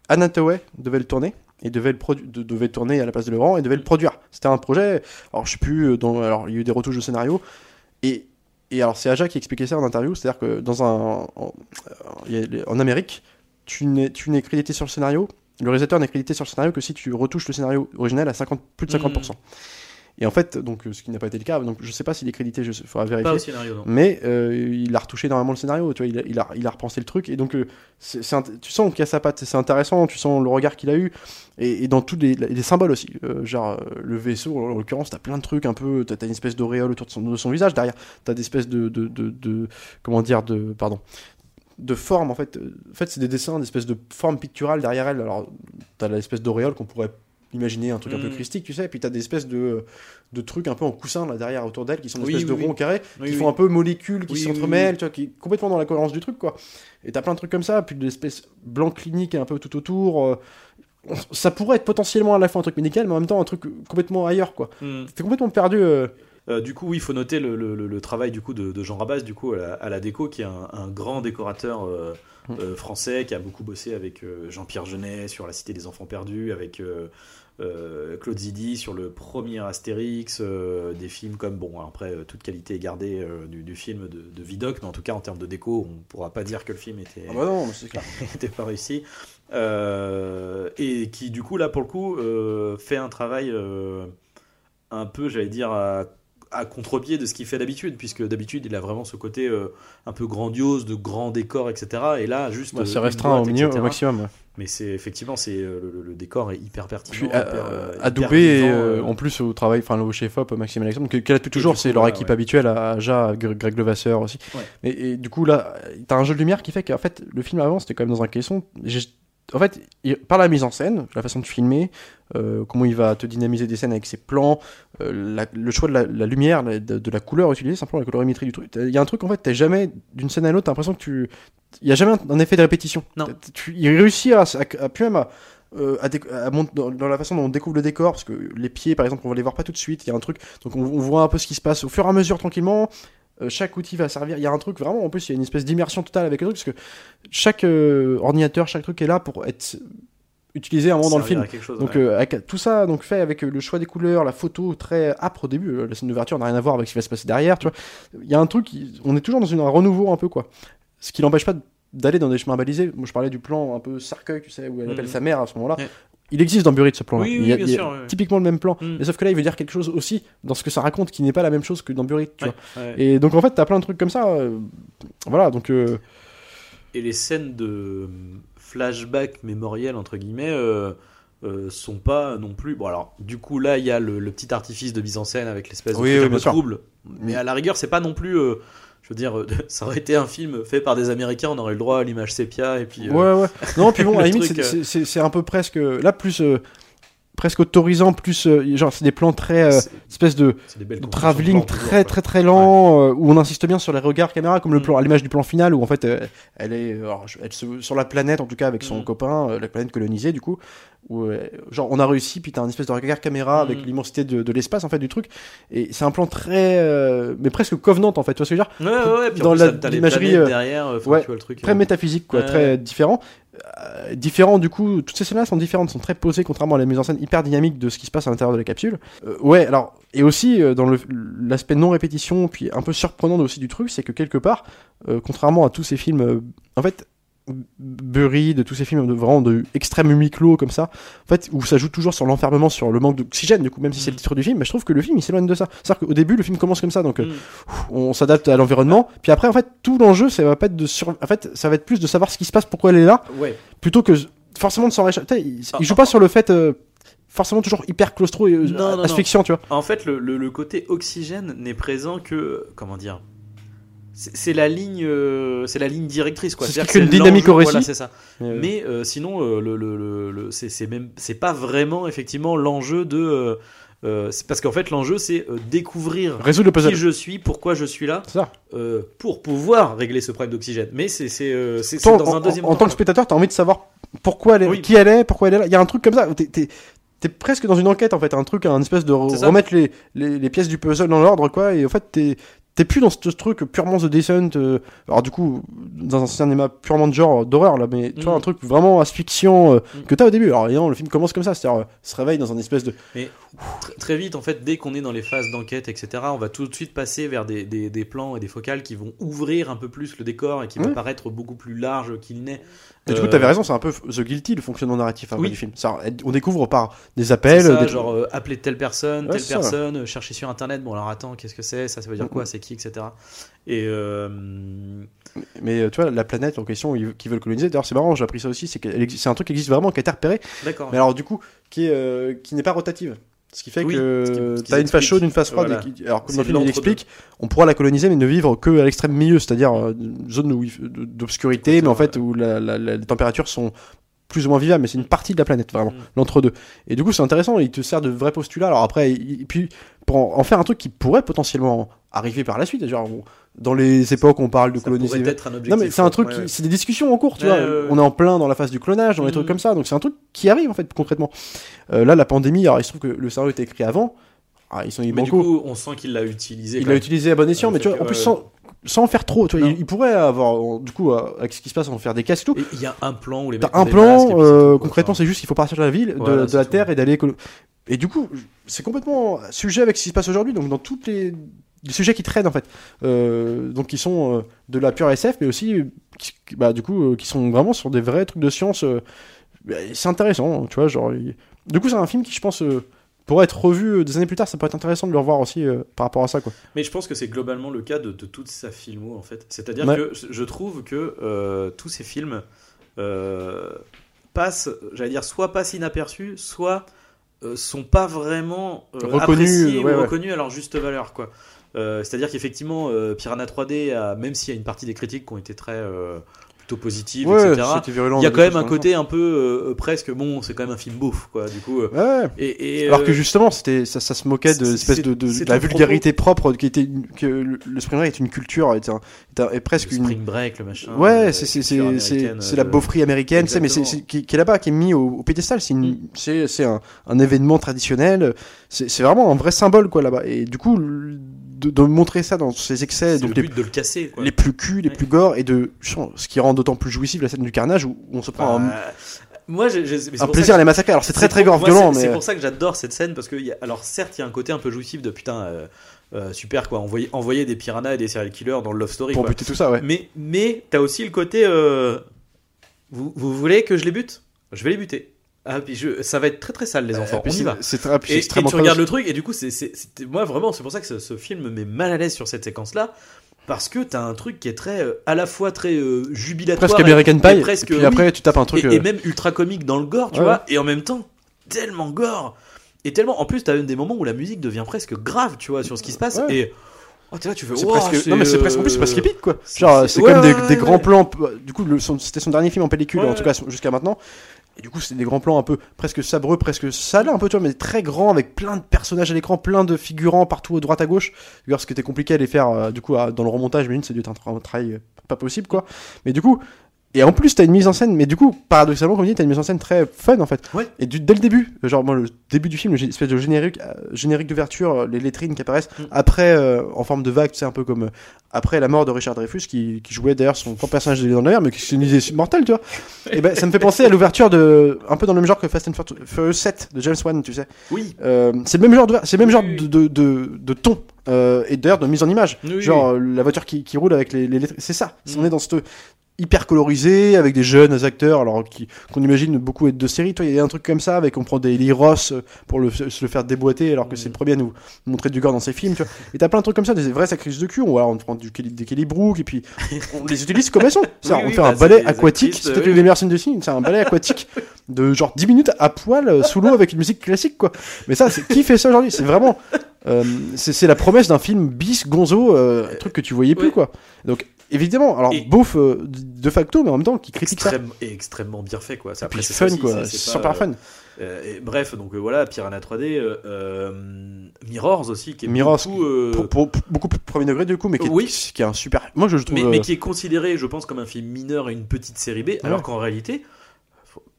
Anna Hathaway devait le tourner. Et devait le, de- devait tourner à la place de Laurent et devait le produire. C'était un projet. Alors je sais plus. euh, Dans, alors il y a eu des retouches de scénario. Et, et alors c'est Aja qui expliquait ça en interview. C'est-à-dire que dans un, en, Amérique, tu n'es crédité sur le scénario. Le réalisateur n'est crédité sur le scénario que si tu retouches le scénario original à 50, plus de 50%. Et en fait, donc, euh, ce qui n'a pas été le cas, donc je sais pas s'il est crédité, il faudra pas vérifier. au scénario non. Mais euh, il a retouché énormément le scénario, tu vois, il a, il a, il a repensé le truc, et donc euh, tu sens qu'il a sa patte, c'est intéressant, tu sens le regard qu'il a eu, et, et dans tous les, les symboles aussi, euh, genre le vaisseau, en l'occurrence, t'as plein de trucs un peu, t'as, t'as une espèce d'auréole autour de son, de son visage, derrière, t'as des espèces de, de, de, de- comment dire, de, pardon, de formes, en fait, en fait c'est des dessins, des espèces de formes picturales derrière elle, alors t'as l'espèce d'auréole qu'on pourrait imaginer un truc un peu Mm. christique, tu sais, et puis t'as des espèces de, de trucs un peu en coussin là derrière autour d'elle qui sont des Oui, espèces oui, de oui. ronds carrés Oui, qui oui. font un peu molécules, qui Oui, oui, s'entremêlent, tu vois, qui est complètement dans la cohérence du truc, quoi. Et t'as plein de trucs comme ça, puis de l'espèce blanc clinique un peu tout autour. euh, on- Ça pourrait être potentiellement à la fois un truc médical, mais en même temps un truc complètement ailleurs, quoi. Hmm. T'es complètement perdu. euh, Euh, du coup, oui, il faut noter le, le- le- le travail du coup de, de Jean Rabas du coup à la, à la déco, qui est un, un grand décorateur euh, Mm. euh, français qui a beaucoup bossé avec euh, Jean-Pierre Jeunet sur La Cité des Enfants Perdus, avec euh, Claude Zidi sur le premier Astérix, euh, des films comme bon après euh, toute qualité est gardée euh, du, du film de, de Vidocq, mais en tout cas en termes de déco, on pourra pas dire que le film était Ah bah non, clair. n'était pas réussi. Euh, et qui, du coup, là, pour le coup, euh, fait un travail euh, un peu, j'allais dire, à, à contre-pied de ce qu'il fait d'habitude, puisque d'habitude, il a vraiment ce côté euh, un peu grandiose, de grands décors, etc. Et là, juste. Bah, c'est restreint au, milieu, etc. au maximum. Mais c'est effectivement, c'est euh, le, le décor est hyper pertinent. Puis hyper, euh, hyper adoubé, et, euh, euh, en plus au travail, enfin le chef-op Maxime Alexandre, que- qu'elle a toujours, c'est leur équipe ouais. habituelle à Gre- Greg Levasseur aussi. Ouais. Et, et du coup là, t'as un jeu de lumière qui fait qu'en fait le film avant c'était quand même dans un caisson. En fait, il- par la mise en scène, la façon de filmer, euh, comment il va te dynamiser des scènes avec ses plans, euh, la- le choix de la, la lumière, la- de, de la couleur utilisée, simplement la colorimétrie du truc. Il y a un truc en fait, t'as jamais d'une scène à l'autre, t'as l'impression que tu, il y a jamais un, un effet de répétition. Non. Tu, il réussit à, à, à- puis même à, euh, à à dans, dans la façon dont on découvre le décor, parce que les pieds, par exemple, on va les voir pas tout de suite. Il y a un truc, donc on, on voit un peu ce qui se passe au fur et à mesure tranquillement. Euh, chaque outil va servir. Il y a un truc vraiment, en plus, il y a une espèce d'immersion totale avec le truc, parce que chaque euh, ordinateur, chaque truc est là pour être utilisé à un moment dans le film. chose, Donc ouais. euh, avec tout ça donc fait avec le choix des couleurs, la photo très âpre au début, la scène d'ouverture n'a rien à voir avec ce qui va se passer derrière, tu vois. Il y a un truc, on est toujours dans une, un renouveau un peu quoi. Ce qui n'empêche pas d'aller dans des chemins balisés. Moi je parlais du plan un peu cercueil, tu sais, où elle appelle Mhm. sa mère à ce moment-là. Ouais. Il existe dans Buried ce plan-là. Oui, il y a, bien il y a sûr, ouais. typiquement le même plan. Mhm. Mais sauf que là il veut dire quelque chose aussi dans ce que ça raconte qui n'est pas la même chose que dans Buried, tu Ouais, vois. ouais. Et donc en fait t'as plein de trucs comme ça. euh, voilà donc. euh, et les scènes de flashback mémoriel entre guillemets euh, euh, sont pas non plus bon alors du coup là il y a le, le petit artifice de mise en scène avec l'espèce de sûr. trouble mais à la rigueur c'est pas non plus euh, je veux dire euh, ça aurait été un film fait par des américains on aurait le droit à l'image sépia et puis euh, Ouais, ouais. Non, puis bon, à la limite, c'est- euh, c'est- un peu presque. Là, plus. euh, presque autorisant, plus. euh, genre, c'est des plans très. euh, espèce de. travelling très quoi. très très lent euh, où on insiste bien sur les regards caméra comme le Mm. plan à l'image du plan final où en fait euh, elle est euh, alors, je- elle se- sur la planète en tout cas avec son Mm. copain la planète colonisée du coup où genre on a réussi puis t'as un espèce de regard caméra avec Mm. l'immensité de, de l'espace en fait du truc et c'est un plan très mais presque covenant en fait tu vois ce que je veux dire? Ouais ouais, dans l'imagerie, derrière enfin, ouais, tu vois le truc très métaphysique quoi très différent Euh, différent du coup toutes ces scènes là sont différentes sont très posées contrairement à la mise en scène hyper dynamique de ce qui se passe à l'intérieur de la capsule. Euh, ouais alors et aussi euh, dans l'aspect non répétition puis un peu surprenant aussi du truc c'est que quelque part contrairement à tous ces films en fait Bury, de tous ces films de vraiment de extrême huis clos comme ça, en fait, où ça joue toujours sur l'enfermement, sur le manque d'oxygène, du coup, même si c'est le Mm. titre du film, mais je trouve que le film il s'éloigne de ça. C'est-à-dire qu'au début, le film commence comme ça, donc euh, Mm. on s'adapte à l'environnement, puis après, en fait, tout l'enjeu, ça va pas être de sur... en fait, ça va être plus de savoir ce qui se passe, pourquoi elle est là, Ouais. plutôt que forcément de s'en réchapper. Il, Ah, il joue pas sur le fait euh, forcément toujours hyper claustro et euh, Non, non, asphyxiant, tu vois. Ah, En fait, le, le- le côté oxygène n'est présent que. Comment dire C'est la ligne, euh, c'est la ligne directrice quoi. C'est une dynamique au Voilà, récit. c'est ça. Euh, Mais euh, sinon, euh, le, le, le, le- c'est même, c'est pas vraiment effectivement l'enjeu de. euh, parce qu'en fait, l'enjeu c'est découvrir résoudre le puzzle. qui je suis, pourquoi je suis là, ça. pour pouvoir régler ce problème d'oxygène. Mais c'est c'est dans en, un deuxième en- en temps. tant que spectateur, t'as envie de savoir pourquoi elle est, Oui. qui elle est, pourquoi elle est là. Il y a un truc comme ça. T'es, t'es- presque dans une enquête en fait, un truc, un espèce de remettre les, les, les pièces du puzzle dans l'ordre quoi. Et en fait, t'es T'es plus dans ce, ce truc purement The Descent, euh, alors du coup, dans un cinéma purement de genre d'horreur là, mais tu vois, Mm. un truc vraiment asphyxiant euh, Mm. que t'as au début. Alors évidemment, le film commence comme ça, c'est-à-dire, euh, se réveille dans un espèce de. Très vite, en fait, dès qu'on est dans les phases d'enquête, etc., on va tout de suite passer vers des, des, des plans et des focales qui vont ouvrir un peu plus le décor et qui vont Ouais. paraître beaucoup plus large qu'il n'est. Et du coup, Euh, t'avais raison, c'est un peu The Guilty, le fonctionnement narratif après Oui. du film. Ça, on découvre par des appels, ça, des genre euh, appeler telle personne, Ouais, telle personne, euh, chercher sur internet, bon alors attends, qu'est-ce que c'est, ça, ça veut dire quoi, c'est qui, etc. Et euh, Mais tu vois, la planète en question ils- qu'ils veulent coloniser, d'ailleurs c'est marrant, j'ai appris ça aussi, c'est un truc qui existe vraiment, qui a été repéré, d'accord. mais alors du coup, qui, est, euh, qui n'est pas rotative. Ce qui fait Oui, que qu'ils t'as une phase chaude, une phase froide. Voilà. et qui- alors comme le film il l'entre-deux. explique, on pourra la coloniser mais ne vivre que à l'extrême milieu, c'est-à-dire euh, une zone f- de- d'obscurité, mais en fait où la- la- la- les températures sont plus ou moins vivables, mais c'est une partie de la planète vraiment, Mm. l'entre-deux. Et du coup c'est intéressant, il te sert de vrai postulat. Alors après, et puis pour en, en faire un truc qui pourrait potentiellement arriver par la suite, genre on- dans les époques où on parle de ça coloniser pourrait être un objectif. non mais c'est un truc, Ouais, c'est des discussions en cours, tu Ouais, vois. On est en plein dans la phase du clonage, dans les Mhm. trucs comme ça, donc c'est un truc qui arrive en fait concrètement. Euh, là, la pandémie, alors il se trouve que le scénario était écrit avant. Ah, ils sont Mais du coup, on sent qu'il l'a utilisé. il l'a utilisé à bon escient, Euh, mais tu vois, en plus sans, sans en faire trop, tu vois. Il, il pourrait avoir, du coup, euh, avec ce qui se passe, en faire des casques tout. Il y a un plan où les mecs un masques, plan, euh, concrètement, c'est juste qu'il faut partir de la ville, de- la terre et d'aller. Et du coup, c'est complètement sujet avec ce qui se passe aujourd'hui, donc dans toutes les, les sujets qui traînent en fait, euh, donc qui sont euh, de la pure SF, mais aussi, qui, bah, du coup, euh, qui sont vraiment sur des vrais trucs de science. bah, c'est intéressant, tu vois, genre. il- Du coup, c'est un film qui, je pense, pourrait être revu des années plus tard. Ça pourrait être intéressant de le revoir aussi par rapport à ça, quoi. Mais je pense que c'est globalement le cas de, de toute sa filmo en fait. C'est-à-dire Ouais. que je trouve que tous ces films passent, j'allais dire, soit passent inaperçus, soit sont pas vraiment euh, Reconnus, appréciés ouais, ou ouais. reconnus à leur juste valeur quoi. Euh, C'est-à-dire qu'effectivement, euh, Piranha 3D, a, même s'il y a une partie des critiques qui ont été très euh, plutôt positives, Ouais, etc. virulent. Il y a quand même un côté un peu euh, euh, presque bon, c'est quand même un film beauf quoi. Du coup, euh, Ouais. et, et, Alors que justement, c'était ça, ça se moquait de c'est- espèce c'est- de, de, c'est de la vulgarité propre qui était une- que le, Spring Break est une culture est, un- est un- est presque le une Spring Break, le machin. ouais c'est c'est la beaufrie américaine c'est mais c'est qui, qui est là-bas qui est mis au, au pédestal c'est Mm. c'est c'est un, un événement traditionnel c'est vraiment un vrai symbole quoi là-bas et du coup de, de montrer ça dans ses excès C'est le donc les, but de le casser. Quoi. les plus culs les Ouais. plus gore et de ce qui rend d'autant plus jouissif la scène du carnage où on se prend un, Bah, moi, un plaisir à les massacrer alors c'est très très gore violent c'est- mais C'est pour ça que j'adore cette scène parce que, il y a- alors certes, il y a un côté un peu jouissif de putain, euh, euh, super quoi, envoyer, envoyer des piranhas et des serial killers dans le Love Story. pour quoi. buter tout ça ouais Mais, mais t'as aussi le côté, euh, vous, vous voulez que je les bute? Je vais les buter. Ah, puis je, ça va être très très sale les enfants. Et puis On y c'est- va. c'est très Et, et tu regardes le truc et du coup c'est moi vraiment c'est pour ça que ce, ce film me met mal à l'aise sur cette séquence là parce que t'as un truc qui est très euh, à la fois très euh, jubilatoire presque American et Pie presque, et puis oui, après tu tapes un truc et, euh, et même ultra comique dans le gore, tu Ouais. vois, et en même temps tellement gore. Et tellement, en plus, t'as des moments où la musique devient presque grave, tu vois, sur ce qui se passe. Ouais. Et oh, t'es là, tu fais. Oh, presque. Non mais c'est presque. En plus c'est euh, presque épique quoi. c'est- Genre c'est- c'est ouais, comme des, grands plans. Du coup le- c'était son dernier film en pellicule en tout cas jusqu'à maintenant. Et du coup c'est des grands plans un peu presque sabreux, presque salés un peu tu vois, mais très grands avec plein de personnages à l'écran, plein de figurants partout droite à gauche. D'ailleurs ce qui était compliqué à les faire euh, du coup dans le remontage, mais une c'est dû être un travail euh, pas possible quoi. Mais du coup. Et en plus, t'as une mise en scène, mais du coup, paradoxalement, comme je dis, t'as une mise en scène très fun en fait. Ouais. Et du, dès le début, genre moi, le début du film, le gé- espèce de générique, euh, générique d'ouverture, euh, les lettrines qui apparaissent Mm. après, euh, en forme de vague, tu sais, un peu comme euh, après la mort de Richard Dreyfus, qui, qui jouait d'ailleurs son propre personnage de dans la mer, mais qui se disait mortel, tu vois. Et ben, ça me fait penser à l'ouverture de, un peu dans le même genre que Fast and Fur- Furious 7 de James Wan, tu sais. Oui, c'est le même genre de, c'est le même genre de, de, de, de ton, euh, et d'ailleurs de mise en image. Oui, Genre, la voiture qui, qui roule avec les, les c'est ça. Mm. on est dans cette, hyper colorisé avec des jeunes acteurs alors qui qu'on imagine beaucoup être de série. Toi il y a un truc comme ça avec on prend des Lee Ross pour le, se le faire déboîter alors que c'est le premier à nous montrer du gore dans ses films tu vois. et t'as plein de trucs comme ça des vraies sacrifices de cul. On, voilà, on prend du, Kelly- des Kelly Brook et puis on les utilise comme elles sont. Oui, on oui, fait bah, un c'est ballet aquatique. c'est peut-être une des meilleures scènes de film c'est un ballet aquatique de genre 10 minutes à poil euh, sous l'eau avec une musique classique quoi. Mais ça c'est qui fait ça aujourd'hui? C'est vraiment euh, c'est la promesse d'un film bis gonzo euh, un truc que tu voyais plus Ouais. quoi. Donc évidemment alors Et- beauf euh, de facto mais en même temps qui critique ça Extrême, et extrêmement bien fait quoi. Ça, c'est ça fun quoi c'est- super fun euh, et bref, donc euh, voilà, Piranha 3D, euh, euh, Mirrors aussi, qui est Mirrors, beaucoup, euh, pour, pour- pour beaucoup plus premier degré du coup mais qui est, Oui. qui est un super moi je, je trouve mais, euh, mais qui est considéré, je pense, comme un film mineur et une petite série B, alors qu'en réalité,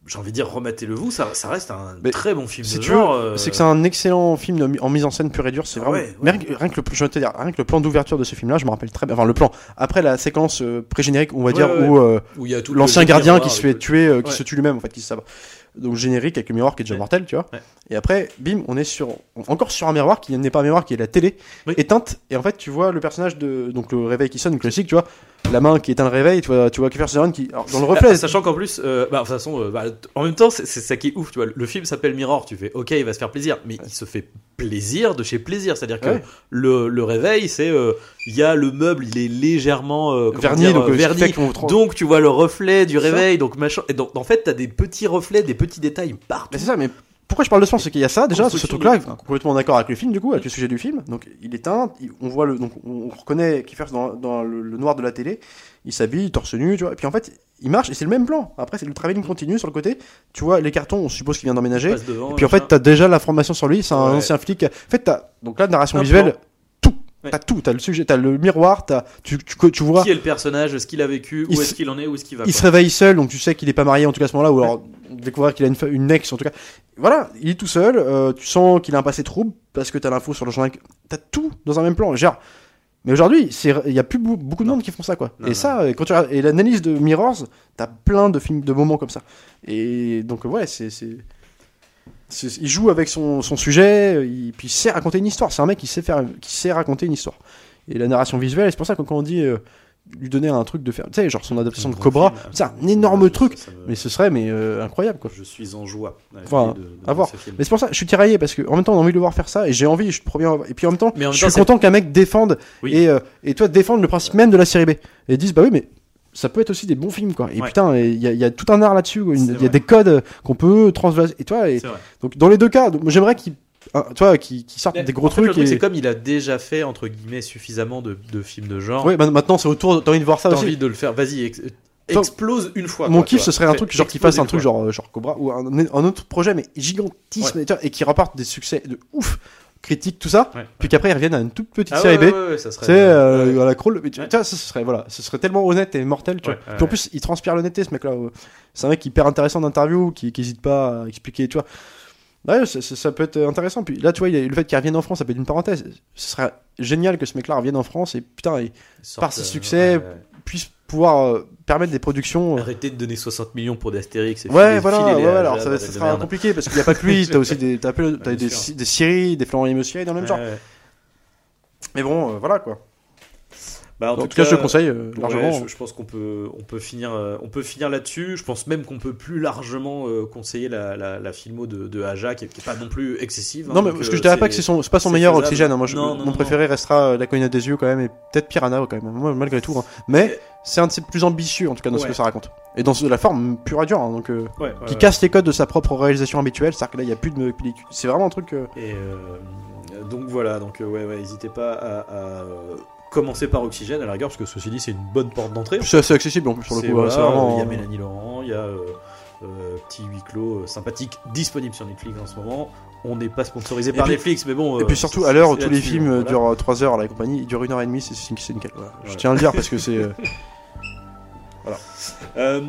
j'ai envie de dire, rematez-le vous, ça, ça reste un Mais très bon film si de tu genre. veux, euh, c'est que c'est un excellent film de- en mise en scène pure et dure. C'est Ah vraiment. ouais, ouais. mais rien, que, rien que le, je te dire, rien que le plan d'ouverture de ce film-là, je me rappelle très bien. Enfin, le plan. Après la séquence euh, pré-générique, on va Ouais, dire, ouais, où euh, où il y a tout l'ancien gardien miroir qui se fait tuer, euh, qui se tue lui-même, en fait, qui se. Donc générique avec le miroir qui est déjà Ouais. mortel, tu vois. Ouais. Et après, bim, on est sur encore sur un miroir qui n'est pas un miroir, qui est la télé Oui. éteinte. Et en fait, tu vois le personnage de donc le réveil qui sonne, le classique, tu vois, la main qui éteint le réveil, tu vois, tu vois Kiefer Sutherland qui alors, dans le reflet. Ah, Sachant qu'en plus, euh, bah, de toute façon, euh, bah, en même temps, c'est ça qui est ouf, tu vois. Le film s'appelle Mirror, tu fais, ok, il va se faire plaisir, mais il se fait plaisir de chez plaisir, c'est-à-dire que Ouais. le, le réveil, c'est, euh, il y a le meuble, il est légèrement verni, dire, donc verni, tu vois le reflet du ça. réveil, donc machin. Et donc en fait, t'as des petits reflets, des petits détails partout. C'est ça, mais pourquoi je parle de ça C'est qu'il y a ça déjà, ce truc-là, complètement d'accord avec le film du coup, avec le sujet du film. Donc il est teint, on voit le, donc on reconnaît Kiefer dans, dans le, le noir de la télé. Il s'habille, torse nu, tu vois. Et puis en fait, il marche et c'est le même plan. Après, c'est le travelling continu sur le côté. Tu vois les cartons, on suppose qu'il vient d'emménager. Et puis en fait, t'as déjà l'information sur lui. C'est un Ouais. ancien flic. En fait, t'as donc là narration Un visuelle, plan. Ouais. T'as tout. T'as le sujet, t'as le miroir, t'as tu, tu, tu vois. qui est le personnage, ce qu'il a vécu, où est-ce qu'il en est, où est-ce qu'il va. Il quoi. se réveille seul, donc tu sais qu'il est pas marié en tout cas à ce moment-là, ou alors on découvre qu'il a une, une ex en tout cas. Voilà, il est tout seul, euh, tu sens qu'il a un passé trouble parce que t'as l'info sur le journal. T'as tout dans un même plan. Genre, mais aujourd'hui, c'est- il y a plus beaucoup de monde qui font ça quoi. Non, et non. ça, quand tu regardes- et l'analyse de Mirrors, t'as plein de films, de moments comme ça. Et donc ouais, c'est- il joue avec son, son sujet, il, puis il sait raconter une histoire. C'est un mec qui sait faire, qui sait raconter une histoire. Et la narration visuelle, c'est pour ça que quand on dit euh, lui donner un truc de faire, tu sais, genre son adaptation Un de Cobra, c'est un énorme Ça truc. me- Mais ce serait mais euh, incroyable quoi. Je suis en joie. Enfin, l'idée de- de à voir. ce film. Mais c'est pour ça, je suis tiraillé parce que en même temps, on a envie de le voir faire ça et j'ai envie, je suis trop bien. Et puis en même temps, Mais en même je temps, suis content qu'un mec défende Oui. et, euh, et toi défendre le principe même de la série B et disent bah oui mais ça peut être aussi des bons films quoi. Et Ouais. putain, il y, a- il y a tout un art là-dessus. Il y a des codes qu'on peut transvaser. Et toi, et, donc dans les deux cas, j'aimerais tu vois, qu'ils qu'ils sortent des gros En fait, le trucs. truc, et... c'est comme il a déjà fait entre guillemets suffisamment de, de films de genre. Ouais, ma- maintenant c'est autour. T'as envie de voir ça T'as aussi. envie de le faire. Vas-y, ex- explose une fois. Mon quoi, kiff, ce serait un truc genre qui exploser fasse un truc genre, euh, genre Cobra ou un, un autre projet mais gigantissime vois, et qui rapporte des succès de ouf, critique tout ça, Ouais. puis qu'après ils reviennent à une toute petite Ah série ouais, B. ouais, ouais, ça serait. Tu sais, euh, ouais. à la crawl, mais tu Ouais. tu vois, ça, ce serait, voilà, ce serait tellement honnête et mortel, tu Ouais, vois. ouais, Puis en plus, il transpire l'honnêteté, ce mec-là. euh. C'est un mec hyper intéressant d'interview, qui n'hésite pas à expliquer, tu vois. Ouais, ça, ça- ça peut être intéressant. Puis là, tu vois, il y a le fait qu'il revienne en France, ça peut être une parenthèse. Ce serait génial que ce mec-là revienne en France et putain, par ses euh, succès, ouais, ouais. puisse pouvoir euh, permettre des productions. euh, Arrêtez de donner 60 millions pour des Astérix. et Ouais, voilà, ouais, ouais, alors ça, sera merde. compliqué parce qu'il n'y a pas que lui, t'as aussi des, t'as peu- t'as bien des, sûr. des Syries, des Florent dans le même genre. Ouais, ouais. Mais bon, euh, voilà quoi. Bah, En, tout, cas, je le conseille euh, Ouais, largement. je, je pense qu'on peut, on peut finir, euh, on peut finir là-dessus. Je pense même qu'on peut plus largement euh, conseiller la, la, la filmo de, de Aja, qui est, qui est pas non plus excessive. hein, Non, mais donc, parce que je dirais pas que c'est son, c'est pas son c'est meilleur faisable. oxygène. hein. Moi, je- Non, non, mon non, préféré restera La Cognette des yeux quand même, et peut-être Piranha quand même. Moi, malgré tout. hein. Mais c'est un de ses plus ambitieux en tout cas dans ce que ça raconte. Et dans ce- la forme pure et dure, hein, donc euh, Ouais, ouais, qui casse les codes de sa propre réalisation habituelle. C'est-à-dire que là, il y a plus de pellicule. C'est vraiment un truc. euh, Et euh, donc voilà, donc ouais, ouais, n'hésitez pas à, à, commencer par Oxygène à la rigueur, parce que ceci dit, c'est une bonne porte d'entrée. C'est assez accessible en plus sur le coup. voilà, vraiment. Il y a Mélanie Laurent, il y a petit huis clos sympathique disponible sur Netflix en ce moment. On n'est pas sponsorisé par puis- Netflix, mais bon. Et puis surtout, à l'heure où tous les films voilà. durent 3 heures, la compagnie, ils durent 1 heure et demie, c'est nickel. voilà. Je tiens à le dire parce que c'est. Euh, Euh,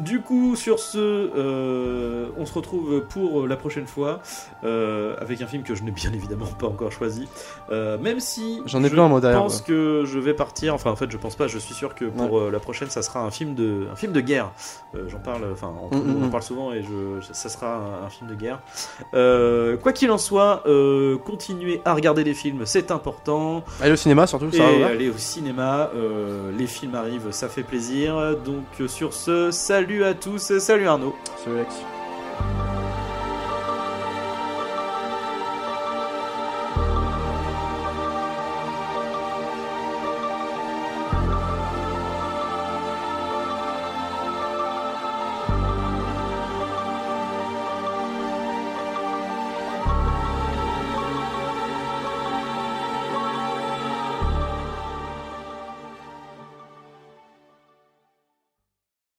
du coup, sur ce, euh, on se retrouve pour la prochaine fois euh, avec un film que je n'ai bien évidemment pas encore choisi. Même si J'en ai je plein, moi, derrière, pense que je vais partir. Enfin, en fait, je pense pas. Je suis sûr que pour la prochaine, ça sera un film de, un film de guerre. J'en parle. Enfin, entre Mm, on mm, en mm. parle souvent et je, ça sera un, un film de guerre. Quoi qu'il en soit, continuez à regarder des films, c'est important. Aller au cinéma surtout, Et ça va. aller au cinéma, les films arrivent, ça fait plaisir. Donc sur ce, salut à tous, et salut Arnaud. Salut Alex.